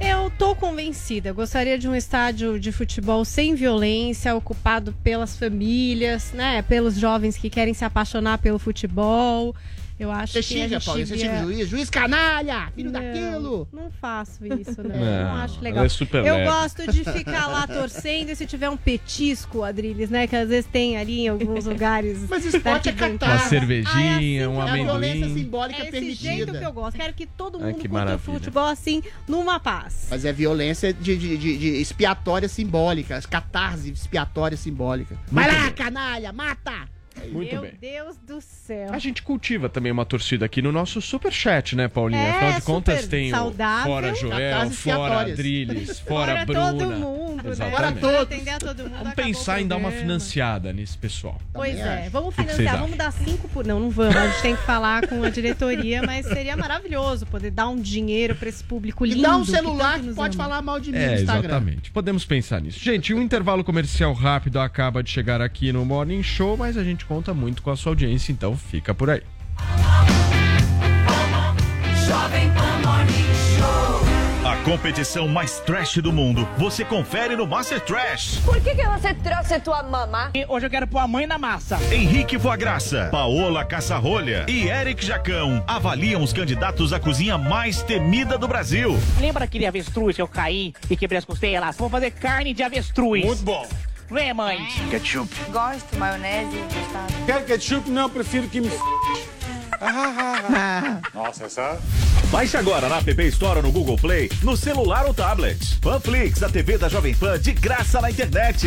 Eu tô convencida. Gostaria de um estádio de futebol sem violência, ocupado pelas famílias, né? Pelos jovens que querem se apaixonar pelo futebol. Eu acho Você que a xinga, gente Paulinho, você xinga o juiz, juiz canalha, filho Não, daquilo. Não faço isso, não. *laughs* Não, Não, acho ela legal. é super eu leve. gosto de ficar lá *laughs* torcendo e se tiver um petisco, Adriles, né? Que às vezes tem ali em alguns lugares. Mas esporte é catarse. Uma cervejinha, um É a violência amendoim. simbólica É esse permitida. jeito que eu gosto. Quero que todo mundo curta o futebol assim, numa paz. Mas é violência de, de, de- de expiatória simbólica, catarse expiatória simbólica. Vai lá, canalha, mata! Muito Meu bem. Deus do céu. A gente cultiva também uma torcida aqui no nosso super chat, né, Paulinha? É, Afinal de contas, tem o saudável. fora Joel, fora. Adriles, *laughs* fora, Fora Bruna. todo mundo, né? Exatamente. Pra atender a todo mundo. Vamos pensar em dar uma financiada nesse pessoal. Pois é, vamos que que financiar, vamos dar cinco por. Não, não vamos. A gente tem que falar com a diretoria, mas seria maravilhoso poder dar um dinheiro pra esse público lindo. E dá um que celular que, nos pode ama. falar mal de mim no É, Instagram. exatamente. Podemos pensar nisso. Gente, um intervalo comercial rápido acaba de chegar aqui no Morning Show, mas a gente conta muito com a sua audiência, então fica por aí. A competição mais trash do mundo, você confere no Master Trash. Por que, que você trouxe tua mamá? Hoje eu quero pôr a mãe na massa. Henrique Voagraça, Paola Caçarolha e Eric Jacão avaliam os candidatos à cozinha mais temida do Brasil. Lembra aquele avestruz que eu caí e quebrei as costelas? Vamos fazer carne de avestruz. Muito bom. Vem, mãe. Ketchup. Gosto, maionese mostarda. Quer ketchup? Não, prefiro que me. Nossa, essa. Baixe agora na App Store ou no Google Play, no celular ou tablet. Panflix, a TV da Jovem Pan de graça na internet.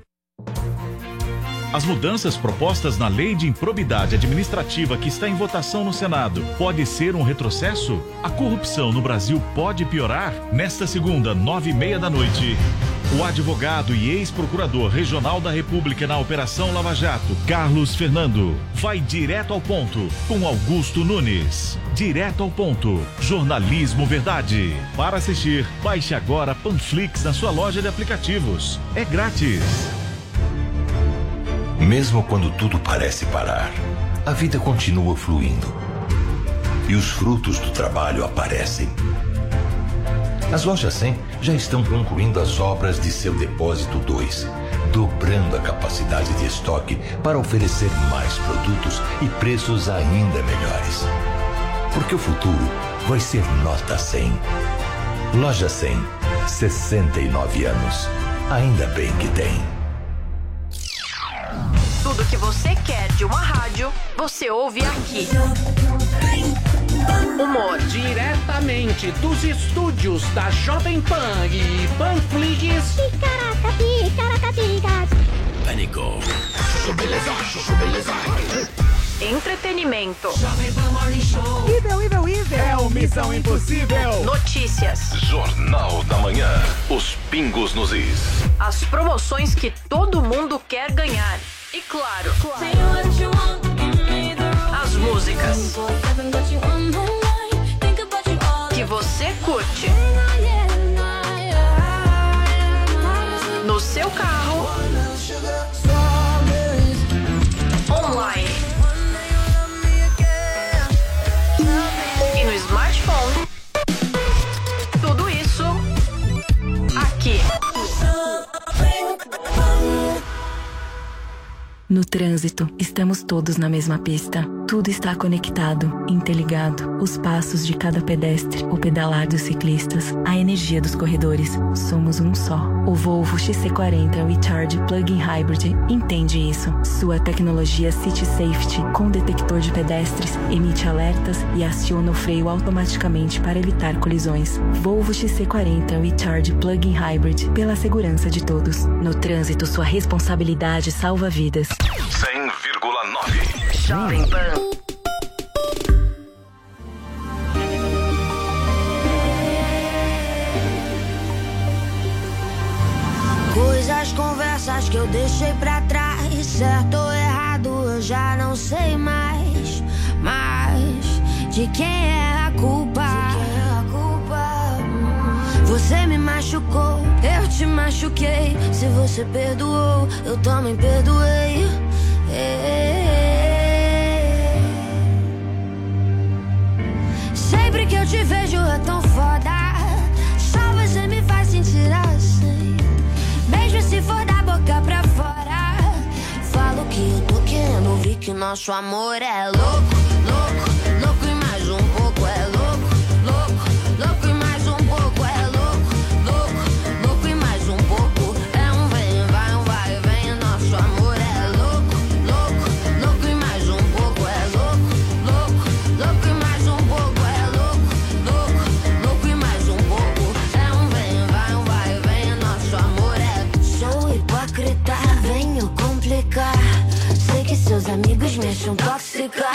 As mudanças propostas na Lei de Improbidade Administrativa que está em votação no Senado pode ser um retrocesso? A corrupção no Brasil pode piorar? Nesta segunda, nove e meia da noite, o advogado e ex-procurador regional da República na Operação Lava Jato, Carlos Fernando, vai direto ao ponto com Augusto Nunes. Direto ao ponto. Jornalismo Verdade. Para assistir, baixe agora Panflix na sua loja de aplicativos. É grátis. Mesmo quando tudo parece parar, a vida continua fluindo. E os frutos do trabalho aparecem. As lojas 100 já estão concluindo as obras de seu depósito 2, dobrando a capacidade de estoque para oferecer mais produtos e preços ainda melhores. Porque o futuro vai ser nota 100. Loja 100, 69 anos. Ainda bem que tem. Tudo que você quer de uma rádio, você ouve aqui. Humor. Diretamente dos estúdios da Jovem Pan e Panflix. Pânico. Entretenimento. Ivel, Ivel, Ivel. É o Missão Impossível. Notícias. Jornal da Manhã. Os pingos nos is. As promoções que todo mundo quer ganhar. E claro, as músicas que você curte. No trânsito, estamos todos na mesma pista. Tudo está conectado, interligado. Os passos de cada pedestre, o pedalar dos ciclistas, a energia dos corredores. Somos um só. O Volvo XC40 Recharge Plug-in Hybrid entende isso. Sua tecnologia City Safety com detector de pedestres emite alertas e aciona o freio automaticamente para evitar colisões. Volvo XC40 Recharge Plug-in Hybrid pela segurança de todos. No trânsito, sua responsabilidade salva vidas. 100,9. Jovem Pan. Coisas, conversas que eu deixei pra trás. Certo ou errado, eu já não sei mais. Mas de quem é a culpa? Você me machucou, eu te machuquei. Se você perdoou, eu também perdoei. É. Sempre que eu te vejo é tão foda. Se for da boca pra fora. Falo que eu tô querendo ouvir que nosso amor é louco, louco amigos me acham tóxica.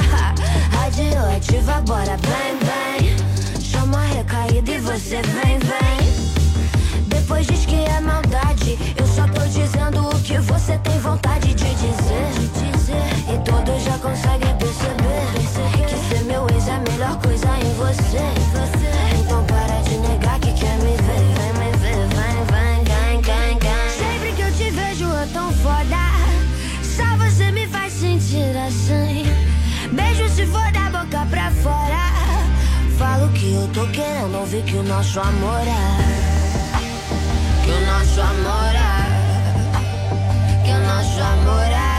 Radioativa, bora, vem, vem. Chama a recaída e você vem, vem. Depois diz que é maldade. Eu só tô dizendo o que você tem vontade de dizer. E todos já conseguem perceber que ser meu ex é a melhor coisa em você. Tô querendo ouvir que o nosso amor é. Que o nosso amor é. Que o nosso amor é.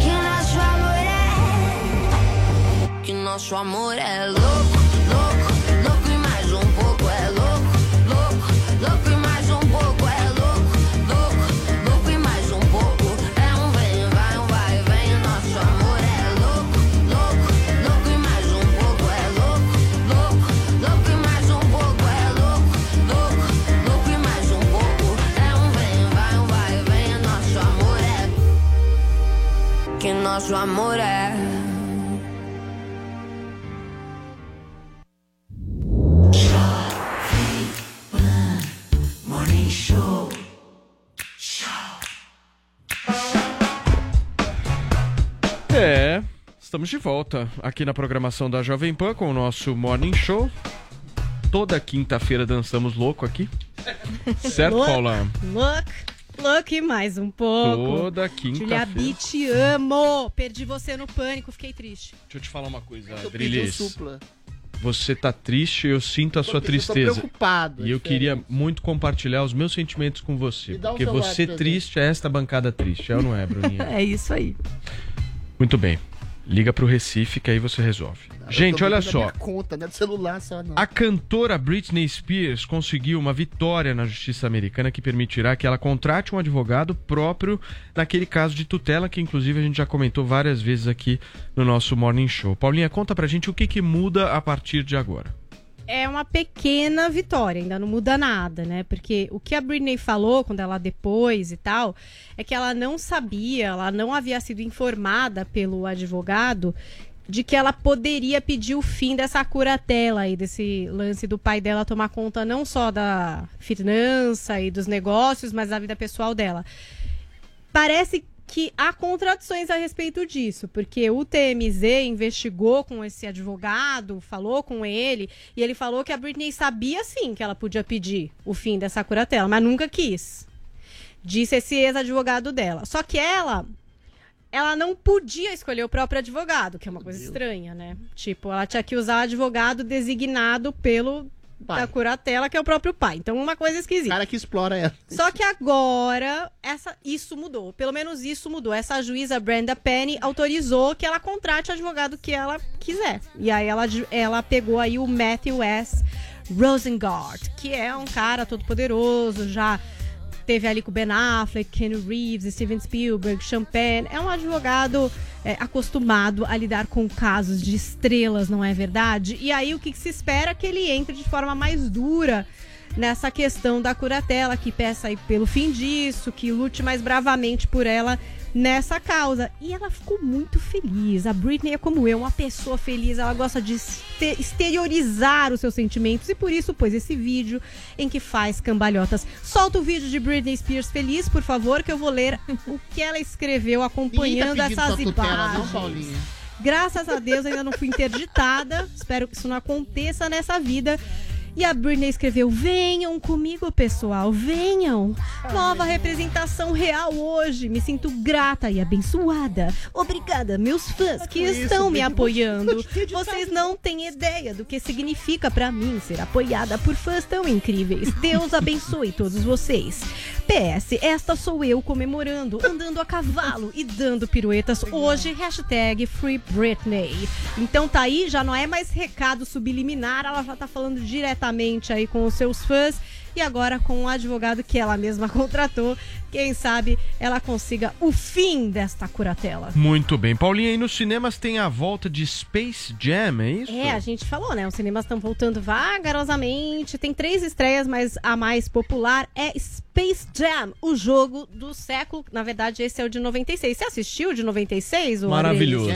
Que o nosso amor é. Que o nosso amor é louco, nosso amor é. Morning Show. É, estamos de volta aqui na programação da Jovem Pan com o nosso Morning Show. Toda quinta-feira dançamos louco aqui. *laughs* Certo, Paula? Look, look mais um pouco. Toda Julia quinta-feira. B, te amo. Perdi você no pânico, fiquei triste. Deixa eu te falar uma coisa, um supla. você tá triste, eu sinto a sua triste, eu tô tristeza. preocupado, E é eu queria muito compartilhar os meus sentimentos com você. Um Porque celular você triste é esta bancada triste, é ou não é, Bruninha? *laughs* É isso aí. Muito bem. Liga pro Recife que aí você resolve. Gente, Eu tô olha só. conta, não é do celular só, não. A cantora Britney Spears conseguiu uma vitória na justiça americana que permitirá que ela contrate um advogado próprio naquele caso de tutela que inclusive a gente já comentou várias vezes aqui no nosso Morning Show. Paulinha, conta pra gente o que, que muda a partir de agora. É uma pequena vitória, ainda não muda nada, né? Porque o que a Britney falou quando ela depois e tal, é que ela não sabia, ela não havia sido informada pelo advogado de que ela poderia pedir o fim dessa curatela aí, desse lance do pai dela tomar conta não só da finança e dos negócios, mas da vida pessoal dela. Parece que há contradições a respeito disso, porque o TMZ investigou com esse advogado, falou com ele, e ele falou que a Britney sabia sim que ela podia pedir o fim dessa curatela, mas nunca quis. Disse esse ex-advogado dela. Só que ela ela não podia escolher o próprio advogado, que é uma coisa estranha, né? Tipo, ela tinha que usar o advogado designado pelo da curatela, que é o próprio pai. Então, uma coisa esquisita. cara que explora ela. Só que agora, essa, isso mudou. Pelo menos isso mudou. Essa juíza Brenda Penny autorizou que ela contrate o advogado que ela quiser. E aí ela, ela pegou aí o Matthew S. Rosengart, que é um cara todo poderoso, já teve ali com Ben Affleck, Ken Reeves, Steven Spielberg, Champagne. É um advogado é, acostumado a lidar com casos de estrelas, não é verdade? E aí o que, que se espera que ele entre de forma mais dura nessa questão da curatela, que peça aí pelo fim disso, que lute mais bravamente por ela nessa causa. E ela ficou muito feliz. A Britney é como eu, uma pessoa feliz. Ela gosta de exteriorizar os seus sentimentos e por isso pôs esse vídeo em que faz cambalhotas. Solta o vídeo de Britney Spears feliz, por favor, que eu vou ler *laughs* o que ela escreveu acompanhando tá essas não, imagens. Graças a Deus ainda não fui interditada. Espero que isso não aconteça nessa vida. E a Britney escreveu: Venham comigo, pessoal, venham. Nova representação real hoje. Me sinto grata e abençoada. Obrigada, meus fãs que isso, estão me apoiando. *laughs* Vocês não têm ideia do que significa pra mim ser apoiada por fãs tão incríveis. Deus *laughs* abençoe todos vocês. PS, esta sou eu comemorando, andando a cavalo e dando piruetas hoje, hashtag Free Britney. Então tá aí, já não é mais recado subliminar, ela já tá falando aí com os seus fãs e agora com o advogado que ela mesma *laughs* contratou. Quem sabe ela consiga o fim desta curatela. Muito bem. Paulinha, e nos cinemas tem a volta de Space Jam, é isso? É, a gente falou, né? Os cinemas estão voltando vagarosamente. Tem três estreias, mas a mais popular é Space Jam, o jogo do século. Na verdade, esse é o de 96. Você assistiu o de 96? O Maravilhoso.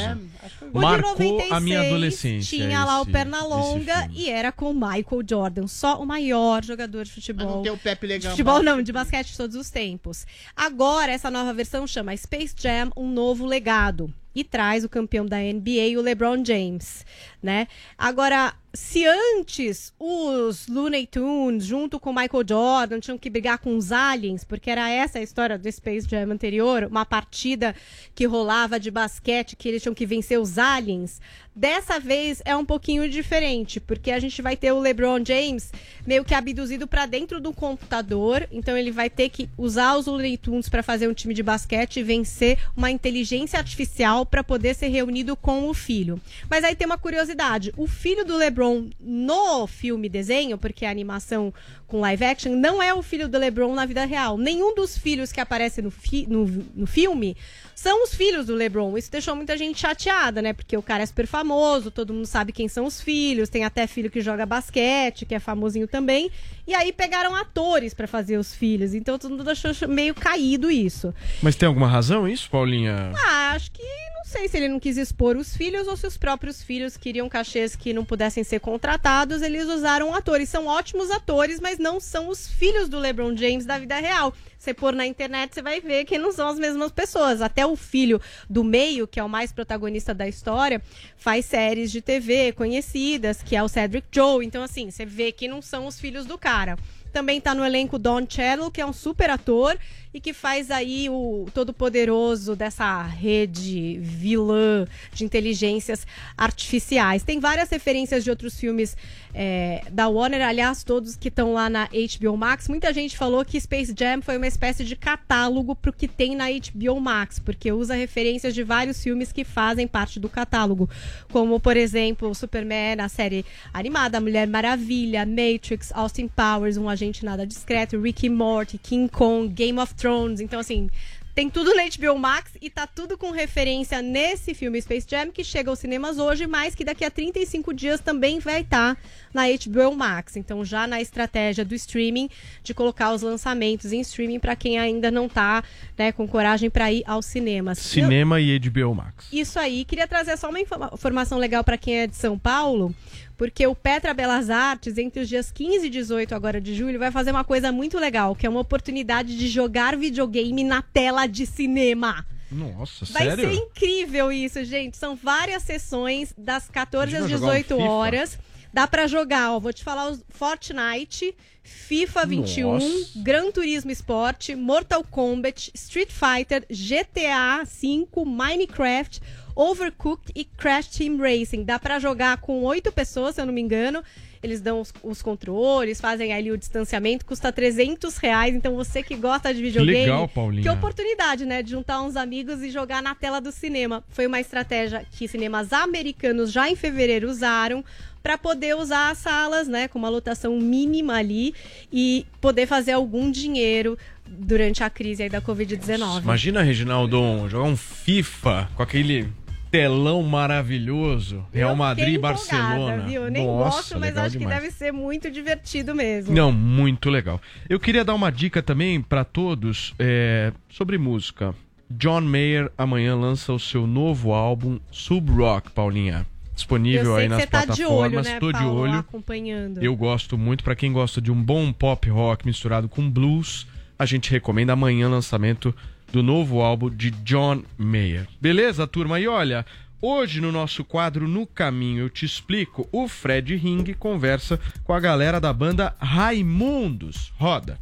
O Marcou de 96 a minha adolescência. Tinha lá o Pernalonga e era com o Michael Jordan, só o maior jogador de futebol. Não tem o Pepe Legal futebol não, de basquete de todos os tempos. Agora essa nova versão chama Space Jam, um novo legado e traz o campeão da NBA, o LeBron James, né? Agora, se antes os Looney Tunes, junto com Michael Jordan, tinham que brigar com os aliens, porque era essa a história do Space Jam anterior, uma partida que rolava de basquete, que eles tinham que vencer os aliens. Dessa vez é um pouquinho diferente, porque a gente vai ter o LeBron James meio que abduzido para dentro do computador, então ele vai ter que usar os Looney Tunes para fazer um time de basquete e vencer uma inteligência artificial para poder ser reunido com o filho. Mas aí tem uma curiosidade, o filho do LeBron no filme desenho, porque a animação com live action não é o filho do LeBron na vida real. Nenhum dos filhos que aparecem no, fi- no, no filme são os filhos do LeBron. Isso deixou muita gente chateada, né? Porque o cara é super famoso, todo mundo sabe quem são os filhos, tem até filho que joga basquete, que é famosinho também. E aí pegaram atores pra fazer os filhos. Então todo mundo achou meio caído isso. Mas tem alguma razão isso, Paulinha? Ah, acho que não sei se ele não quis expor os filhos ou se os próprios filhos queriam cachês que não pudessem ser contratados, eles usaram atores. São ótimos atores, mas não são os filhos do LeBron James da vida real. Você pôr na internet, você vai ver que não são as mesmas pessoas. Até o filho do meio, que é o mais protagonista da história, faz séries de TV conhecidas, que é o Cedric Joe. Então, assim, você vê que não são os filhos do cara. Também tá no elenco Don Cheadle, que é um super ator. E que faz aí o todo-poderoso dessa rede vilã de inteligências artificiais. Tem várias referências de outros filmes é, da Warner, aliás, todos que estão lá na HBO Max. Muita gente falou que Space Jam foi uma espécie de catálogo pro que tem na HBO Max, porque usa referências de vários filmes que fazem parte do catálogo, como, por exemplo, Superman, a série animada, Mulher Maravilha, Matrix, Austin Powers, Um Agente Nada Discreto, Ricky Morty, King Kong, Game of Thrones. Então, assim, tem tudo na HBO Max e tá tudo com referência nesse filme Space Jam que chega aos cinemas hoje, mas que daqui a 35 dias também vai estar na HBO Max. Então já na estratégia do streaming de colocar os lançamentos em streaming para quem ainda não tá, né, com coragem para ir aos cinemas. Cinema e HBO Max. Isso aí. Queria trazer só uma informa- informação legal para quem é de São Paulo, porque o Petra Belas Artes, entre os dias 15 e 18 agora de julho, vai fazer uma coisa muito legal, que é uma oportunidade de jogar videogame na tela de cinema. Nossa, Vai sério? ser incrível isso, gente. São várias sessões das 14 às Imagina jogar um 18 FIFA. horas. Dá pra jogar, ó, vou te falar os Fortnite, FIFA 21, Nossa. Gran Turismo Sport, Mortal Kombat, Street Fighter, GTA 5, Minecraft, Overcooked e Crash Team Racing. Dá pra jogar com oito pessoas, se eu não me engano. Eles dão os, os controles, fazem ali o distanciamento, custa 300 reais. Então você que gosta de videogame, legal, Paulinha. que oportunidade, né, de juntar uns amigos e jogar na tela do cinema. Foi uma estratégia que cinemas americanos já em fevereiro usaram para poder usar as salas, né, com uma lotação mínima ali e poder fazer algum dinheiro durante a crise aí da Covid-19. Imagina, Reginaldo, jogar um FIFA com aquele telão maravilhoso. Real Madrid e Barcelona. Viu? Eu nem Nossa, gosto, mas acho demais. que deve ser muito divertido mesmo. Não, muito legal. Eu queria dar uma dica também pra todos é, sobre música. John Mayer amanhã lança o seu novo álbum Sub Rock, Paulinha. Disponível aí nas tá de plataformas. olho, né, Tô de Paulo, olho. acompanhando. Eu gosto muito. Pra quem gosta de um bom pop rock misturado com blues, a gente recomenda amanhã lançamento do novo álbum de John Mayer. Beleza, turma? E olha, hoje no nosso quadro No Caminho Eu Te Explico, o Fred Ring conversa com a galera da banda Raimundos. Roda.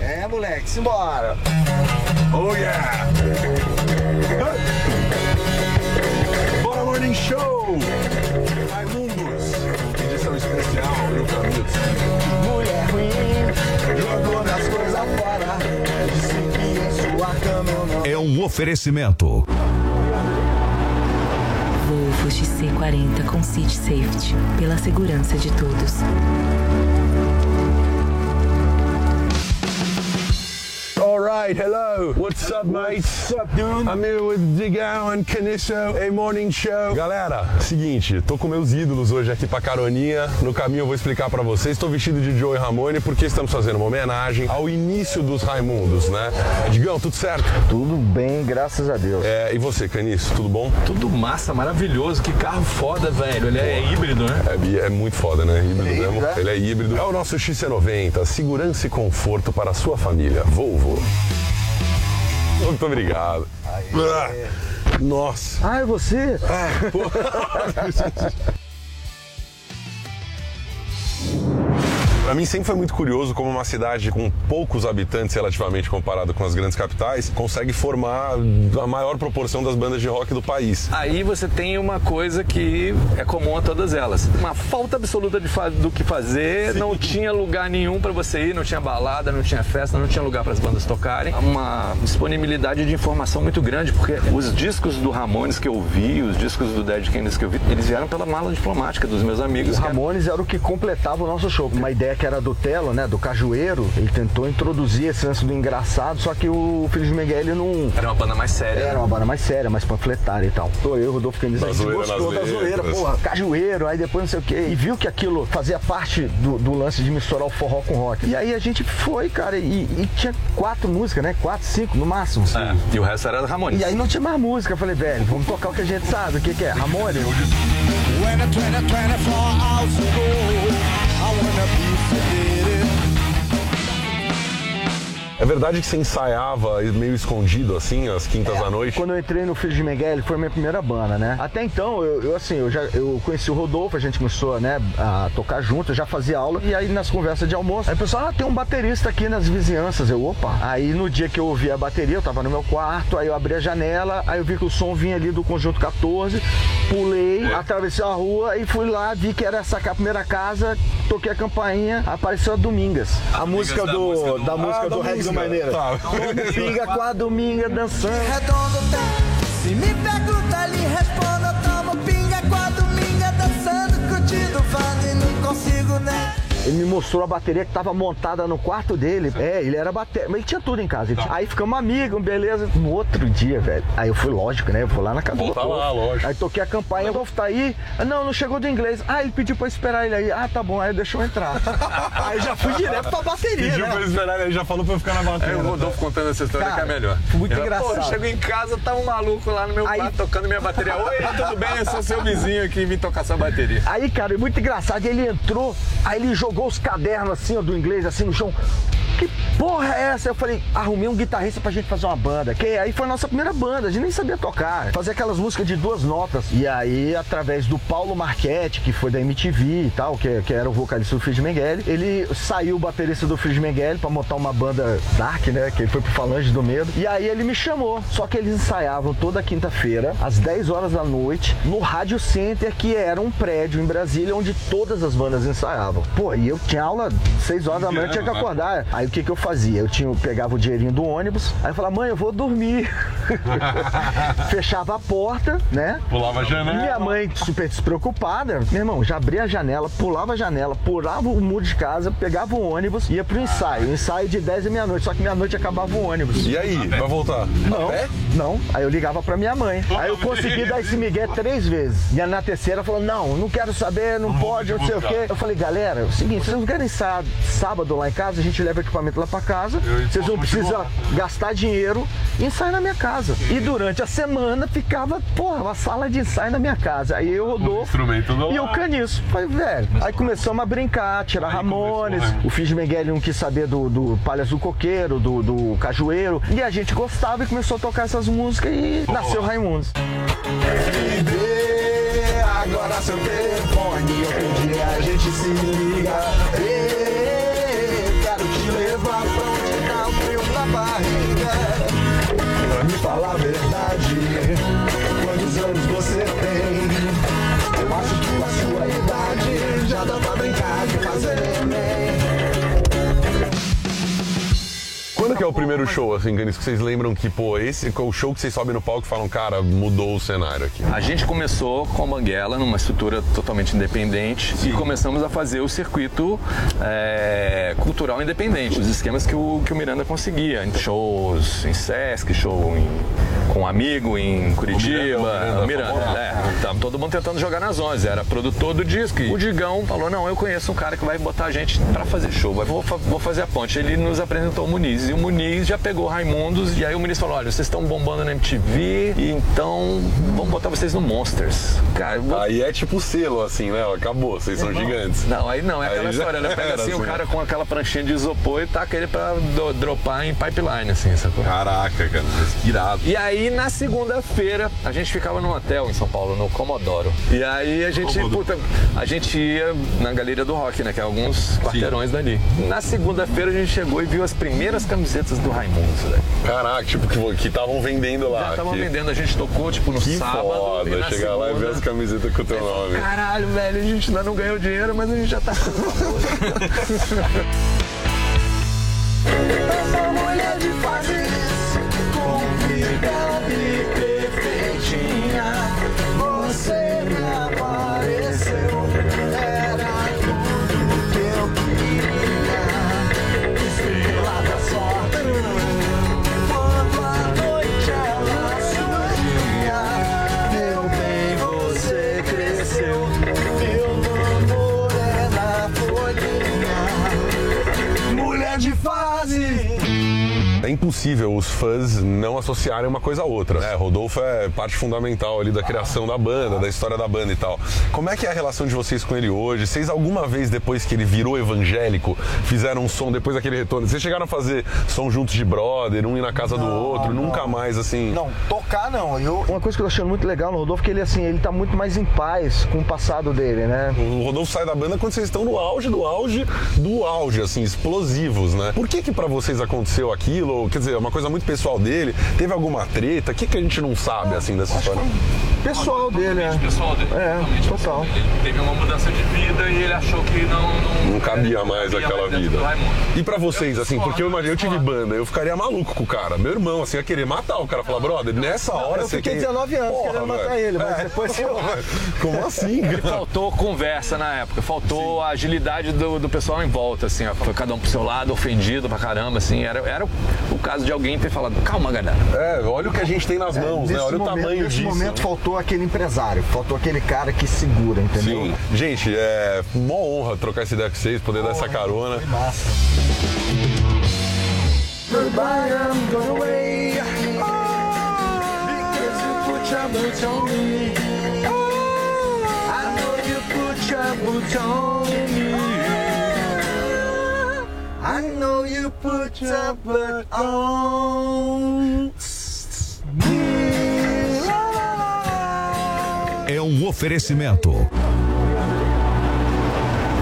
É, moleque, simbora! Oh yeah! Bora Morning Show! Raimundos, edição especial no caminho Mulher ruim, oferecimento. Volvo XC40 com Seat Safety, pela segurança de todos. Alright, hello. What's up, mate? What's up, dude? I'm here with Digão and Canisso, a morning show. Galera, seguinte, tô com meus ídolos hoje aqui pra caroninha. No caminho eu vou explicar pra vocês. Tô vestido de Joey Ramone porque estamos fazendo uma homenagem ao início dos Raimundos, né? Digão, tudo certo? Tudo bem, graças a Deus. É, e você, Caniço, tudo bom? Tudo massa, maravilhoso. Que carro foda, velho. Ele é híbrido, né? É, é muito foda, né? Híbrido É mesmo. híbrido, é? Ele é híbrido. É o nosso XC90, segurança e conforto para a sua família. Volvo. Muito obrigado. Ah, nossa. Ah, é você? Ah, *laughs* pô. Pra mim sempre foi muito curioso como uma cidade com poucos habitantes relativamente comparado com as grandes capitais consegue formar a maior proporção das bandas de rock do país. Aí você tem uma coisa que é comum a todas elas. Uma falta absoluta de do que fazer, não tinha lugar nenhum pra você ir, não tinha balada, não tinha festa, não tinha lugar para as bandas tocarem. Uma disponibilidade de informação muito grande, porque os discos do Ramones que eu vi, os discos do Dead Kennedys que eu vi, eles vieram pela mala diplomática dos meus amigos. Os Ramones era o que completava o nosso show. Uma ideia que era do Telo, né? Do Cajueiro, ele tentou introduzir esse lance do engraçado, só que o Filho de Miguel ele não. Era uma banda mais séria. Era uma banda mais séria, mais panfletária e tal. Tô eu, Rodolfo Caniz, Da a gente zoeira gostou da zoeira, letras. porra, cajueiro, aí depois não sei o quê. E viu que aquilo fazia parte do, do lance de misturar o forró com rock. E aí a gente foi, cara, e, e tinha quatro músicas, né? Quatro, cinco no máximo. É, e o resto era Ramones. E aí não tinha mais música. Eu falei, velho, vamos tocar o que a gente sabe. O que, que é? Ramones? When a 20, 24 hours ago, an abusive É verdade que você ensaiava meio escondido, assim, às quintas da noite? Quando eu entrei no Filho de Miguel, foi a minha primeira banda, né? Até então, eu, eu, assim, eu já eu conheci o Rodolfo, a gente começou, né, a tocar junto, eu já fazia aula. E aí nas conversas de almoço, aí o pessoal, ah, tem um baterista aqui nas vizinhanças. Eu, opa. Aí no dia que eu ouvi a bateria, eu tava no meu quarto, aí eu abri a janela, aí eu vi que o som vinha ali do conjunto 14, pulei, atravessei a rua e fui lá, vi que era essa a primeira casa, toquei a campainha, apareceu a Domingas. A música da do, música do- da música Ah, do do Domingas. Maneira. Tá. Pinga com a Dominga dançando. Redondo tem. Se me pergunta ali, respondo, eu tomo pinga com a dominga dançando, curtindo, fado e não consigo, né? Ele me mostrou a bateria que tava montada no quarto dele. É, ele era bateria. Mas ele tinha tudo em casa. Tinha- Aí ficamos amigos, beleza. No outro dia, velho. Aí eu fui, lógico, né? Eu fui lá na casa Rodolfo. lá, lógico. Aí toquei a campanha, o Rodolfo tá aí? Ah, Não, não chegou do inglês. Ah, ele pediu pra eu esperar ele aí. Ah, tá bom. Aí deixou eu entrar. *laughs* aí já fui direto pra bateria, Pediu né? pra ele esperar, ele já falou pra eu ficar na É bateria. o Rodolfo contando essa história Cara, que é melhor. muito Ela, engraçado. Pô, chego em casa, tá um maluco lá no meu quarto tocando minha bateria. Oi, tudo bem? Eu sou seu vizinho aqui, vim tocar sua bateria. Aí, cara, é muito engraçado. Ele entrou, aí ele jogou os cadernos assim, ó, do inglês, assim no chão. Que porra é essa? Eu falei, arrumei um guitarrista pra gente fazer uma banda. Que aí foi a nossa primeira banda, a gente nem sabia tocar. Fazer aquelas músicas de duas notas. E aí, através do Paulo Marchetti, que foi da MTV e tal, que, que era o vocalista do Frid Mengele, ele saiu o baterista do Frid Mengele pra montar uma banda dark, né? Que ele foi pro Falange do Medo. E aí ele me chamou. Só que eles ensaiavam toda quinta-feira, às 10 horas da noite, no Rádio Center, que era um prédio em Brasília onde todas as bandas ensaiavam. Pô, e eu tinha aula 6 horas da manhã, tinha que acordar. Aí o que que eu fazia? Eu tinha, eu pegava o dinheirinho do ônibus, aí eu falava, mãe, eu vou dormir. *laughs* Fechava a porta, né? Pulava a janela. E minha mãe, super despreocupada, meu irmão, já abria a janela, pulava a janela, pulava o muro de casa, pegava o ônibus, ia pro ensaio. O ensaio de 10 e meia-noite, só que meia-noite acabava o ônibus. E aí, vai voltar? Não, não. Aí eu ligava pra minha mãe. Aí eu consegui dar esse migué três vezes. E na terceira falou, não, não quero saber, não pode, não sei o quê. Eu falei, galera, é o seguinte, vocês não querem ensaiar sábado lá em casa, a gente leva equipamento lá pra casa, vocês não precisam gastar dinheiro e ensaio na minha casa. E durante a semana ficava, porra, uma sala de ensaio na minha casa. Aí eu rodou e eu lado. caniço. Falei, velho. Aí começamos a brincar, tirar Ramones. O Fiz Miguel não quis saber do, do Palhaço do Coqueiro, do, do Cajueiro. E a gente gostava e começou a tocar essas músicas e nasceu Raimundos. Vê agora seu telefone, outro dia a gente se liga. Ê, quero te levar pra onde tá o frio na barriga. Me falar a verdade, Quando que é o primeiro show, assim, Ganis, que vocês lembram que, pô, esse é o show que vocês sobem no palco e falam, cara, mudou o cenário aqui? A gente começou com a Banguela, numa estrutura totalmente independente, e começamos a fazer o circuito é, cultural independente, os esquemas que o, que o Miranda conseguia. Em shows em Sesc, show em, com um amigo em Curitiba. O Miranda, o Miranda, famoso. é, tava todo mundo tentando jogar nas 11, era produtor do disco. E o Digão falou: Não, eu conheço um cara que vai botar a gente pra fazer show, vou, vou fazer a ponte. Ele nos apresentou o Muniz, e o Muniz já pegou Raimundos, e aí o Muniz falou: Olha, vocês estão bombando na MTV, e então vamos botar vocês no Monsters. Cara, Aí é tipo selo, assim, né? Acabou, vocês são gigantes. não, aí não, é aquela Aí história, né? Pega assim, o assim. cara com aquela pranchinha de isopor e taca ele pra do- dropar em pipeline, assim, sacou? Caraca, cara, irado. E aí, na segunda-feira, a gente ficava num hotel em São Paulo, no Comodoro. E aí a gente, puta, a gente ia na Galeria do Rock, né? Que é alguns quarteirões dali. Na segunda-feira a gente chegou e viu as primeiras camisetas do Raimundos, velho. Caraca, tipo, que estavam vendendo lá. Já estavam vendendo, a gente tocou, tipo, no Que sábado. foda, chegar lá e ver segunda- as camisetas com o teu nome. Caralho, velho, a gente ainda não ganhou dinheiro, mas a gente já tá *laughs* down. Impossível impossível os fãs não associarem uma coisa a outra. né? Rodolfo é parte fundamental ali da criação da banda, da história da banda e tal. Como é que é a relação de vocês com ele hoje? Vocês alguma vez, depois que ele virou evangélico, fizeram um som depois daquele retorno? Vocês chegaram a fazer som juntos de brother, um ir na casa do outro, nunca mais assim? Não, tocar não. Eu, uma coisa que eu tô achando muito legal no Rodolfo é que ele, assim, ele tá muito mais em paz com o passado dele, né? O Rodolfo sai da banda quando vocês estão no auge do auge do auge, assim, explosivos, né? Por que que pra vocês aconteceu aquilo? Quer dizer, é uma coisa muito pessoal dele? Teve alguma treta? O que que a gente não sabe, assim, dessa história? Pessoal dele, né? Pessoal dele. É, total. Ele teve uma mudança de vida e ele achou que não. Não, Não cabia mais cabia aquela mais vida. E pra vocês, assim, porque eu imagino, eu tive banda, eu ficaria maluco com o cara. Meu irmão, assim, ia querer matar o cara. Falar, brother, nessa hora eu você fiquei quer... 19 anos Porra, querendo matar velho. ele, mas É. depois *laughs* eu... Como assim, Ele cara? faltou conversa na época, faltou a agilidade do, do pessoal em volta, assim, ó. Foi cada um pro seu lado, ofendido pra caramba, assim. Era, era o, o caso de alguém ter falado, calma, galera. É, olha o que a gente tem nas mãos, né? Nesse Olha o momento- tamanho nesse disso. momento né? faltou aquele empresário, faltou aquele cara que segura, entendeu? Sim. Gente, é uma honra trocar essa ideia com vocês, poder dar essa carona. Massa. Goodbye, I'm going away. Oh, because you put your boots on me. Oh, I know you put your boots on me. I know you put your boot on É um oferecimento.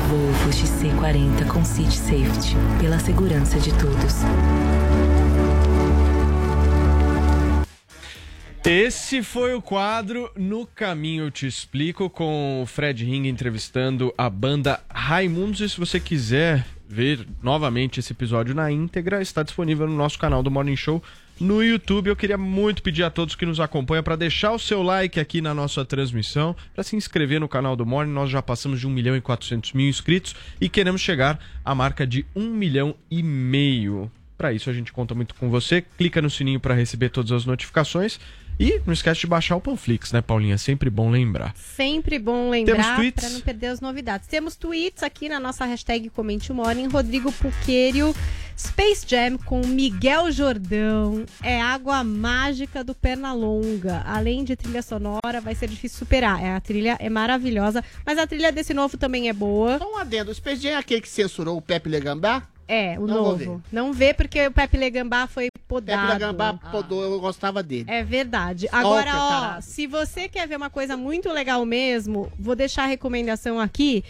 Volvo XC40 com City Safety. Pela segurança de todos. Esse foi o quadro No Caminho Eu Te Explico, com o Fred Ring entrevistando a banda Raimundos. E se você quiser ver novamente esse episódio na íntegra, está disponível no nosso canal do Morning Show no YouTube. Eu queria muito pedir a todos que nos acompanham para deixar o seu like aqui na nossa transmissão, para se inscrever no canal do Morning. Nós já passamos de 1 milhão e 400 mil inscritos e queremos chegar à marca de 1 milhão e meio. Para isso a gente conta muito com você. Clica no sininho para receber todas as notificações. E não esquece de baixar o Panflix, né, Paulinha? Sempre bom lembrar. Sempre bom Temos lembrar tweets? para não perder as novidades. Temos tweets aqui na nossa hashtag Comente o Morning. Rodrigo Puqueiro, Space Jam com Miguel Jordão. É água mágica do Pernalonga. Além de trilha sonora, vai ser difícil superar. É, a trilha é maravilhosa, mas a trilha desse novo também é boa. Só um adendo. O Space Jam é aquele que censurou o Pepe Legambá? É, o Não novo. Não vê porque o Pepe Legambá foi podado. Pepe Legambá podou, eu gostava dele. É verdade. Stalker, Agora, ó, caralho. se você quer ver uma coisa muito legal mesmo, vou deixar a recomendação aqui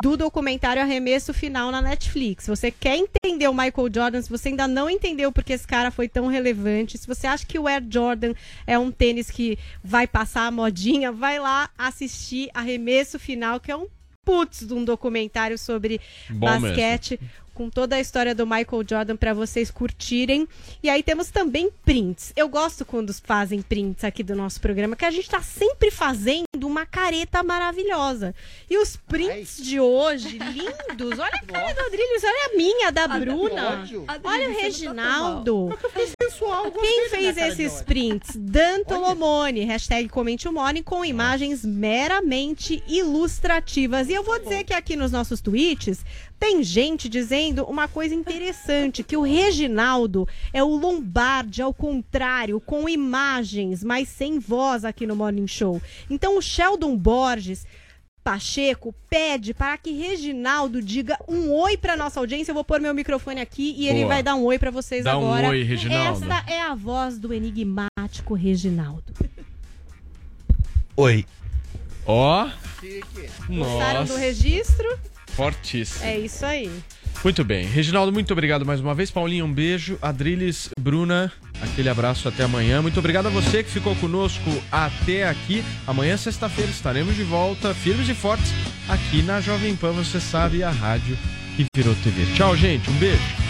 do documentário Arremesso Final na Netflix. Se você quer entender o Michael Jordan, se você ainda não entendeu porque esse cara foi tão relevante, se você acha que o Air Jordan é um tênis que vai passar a modinha, vai lá assistir Arremesso Final, que é um putz de um documentário sobre Bom basquete com toda a história do Michael Jordan para vocês curtirem. E aí temos também prints. Eu gosto quando fazem prints aqui do nosso programa, que a gente tá sempre fazendo uma careta maravilhosa. E os prints de hoje, lindos. Olha a cara do Adrilhos, olha a minha, da Bruna. ódio. Olha o Reginaldo. Sensual, Quem fez esses prints? Dan Tolomone, hashtag comente o morning, com imagens meramente ilustrativas. E eu vou dizer que aqui nos nossos tweets tem gente dizendo uma coisa interessante, que o Reginaldo é o Lombardi, ao contrário, com imagens, mas sem voz aqui no Morning Show. Então o Sheldon Borges Pacheco pede para que Reginaldo diga um oi para nossa audiência. Eu vou pôr meu microfone aqui e ele Boa. vai dar um oi para vocês Dá um agora. oi, Reginaldo. Esta é a voz do enigmático Reginaldo. Oi. Ó. Gostaram Nossa. do registro? Fortíssimo. É isso aí. Muito bem. Reginaldo, muito obrigado mais uma vez. Paulinho, um beijo. Adriles, Bruna, aquele abraço até amanhã. Muito obrigado a você que ficou conosco até aqui. Amanhã, sexta-feira, estaremos de volta, firmes e fortes, aqui na Jovem Pan, você sabe, a rádio que virou TV. Tchau, gente. Um beijo.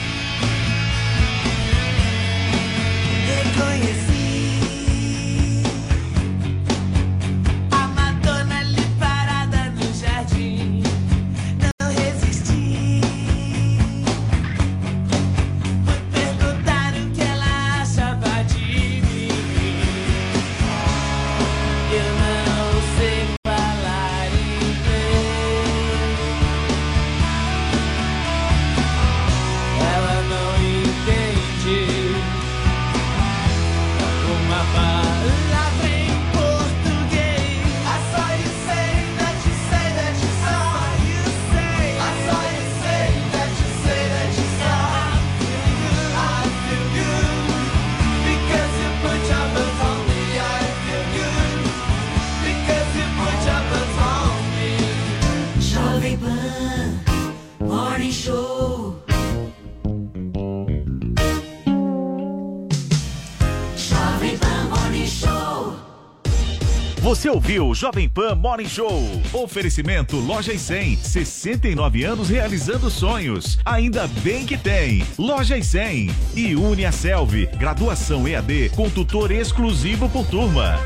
Você ouviu Jovem Pan Morning Show. Oferecimento Loja e 100. 69 anos realizando sonhos. Ainda bem que tem. Loja e 100. E Une a Selvi. Graduação EAD com tutor exclusivo por turma.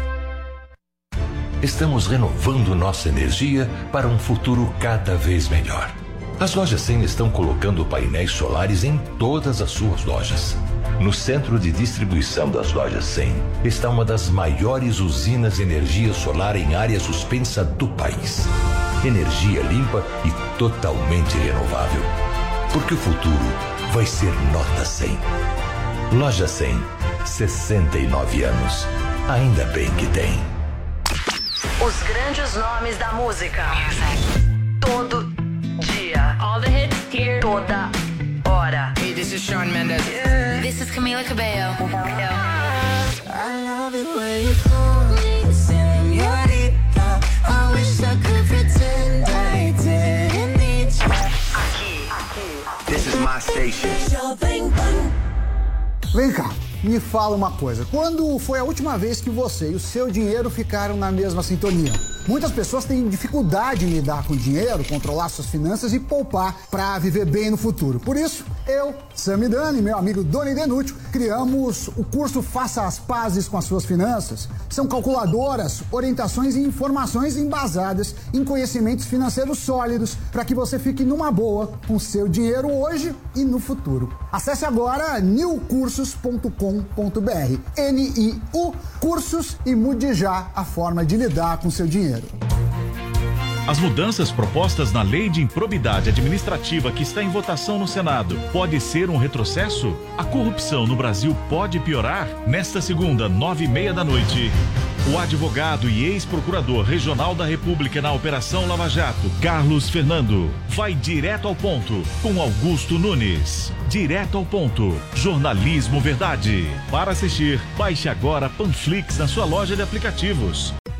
Estamos renovando nossa energia para um futuro cada vez melhor. As lojas 100 estão colocando painéis solares em todas as suas lojas. No centro de distribuição das lojas 100 está uma das maiores usinas de energia solar em área suspensa do país. Energia limpa e totalmente renovável. Porque o futuro vai ser nota 100. Loja 100, 69 anos. Ainda bem que tem. Os grandes nomes da música. Todo dia. All the hits here. Toda this is Sean Mendes. This is Camila Cabello. I love it when you call me señorita. I wish I could pretend I didn't need you. This is my station. Vem cá, me fala uma coisa. Quando foi a última vez que você e o seu dinheiro ficaram na mesma sintonia? Muitas pessoas têm dificuldade em lidar com dinheiro, controlar suas finanças e poupar para viver bem no futuro. Por isso, eu, Sami Dani meu amigo Doni Denútil criamos o curso Faça as Pazes com as Suas Finanças. São calculadoras, orientações e informações embasadas em conhecimentos financeiros sólidos para que você fique numa boa com seu dinheiro hoje e no futuro. Acesse agora newcursos.com.br. N-I-U Cursos e mude já a forma de lidar com seu dinheiro. As mudanças propostas na Lei de Improbidade Administrativa que está em votação no Senado pode ser um retrocesso? A corrupção no Brasil pode piorar? Nesta segunda, nove e meia da noite, o advogado e ex-procurador regional da República na Operação Lava Jato, Carlos Fernando, vai direto ao ponto com Augusto Nunes. Direto ao ponto. Jornalismo Verdade. Para assistir, baixe agora Panflix na sua loja de aplicativos.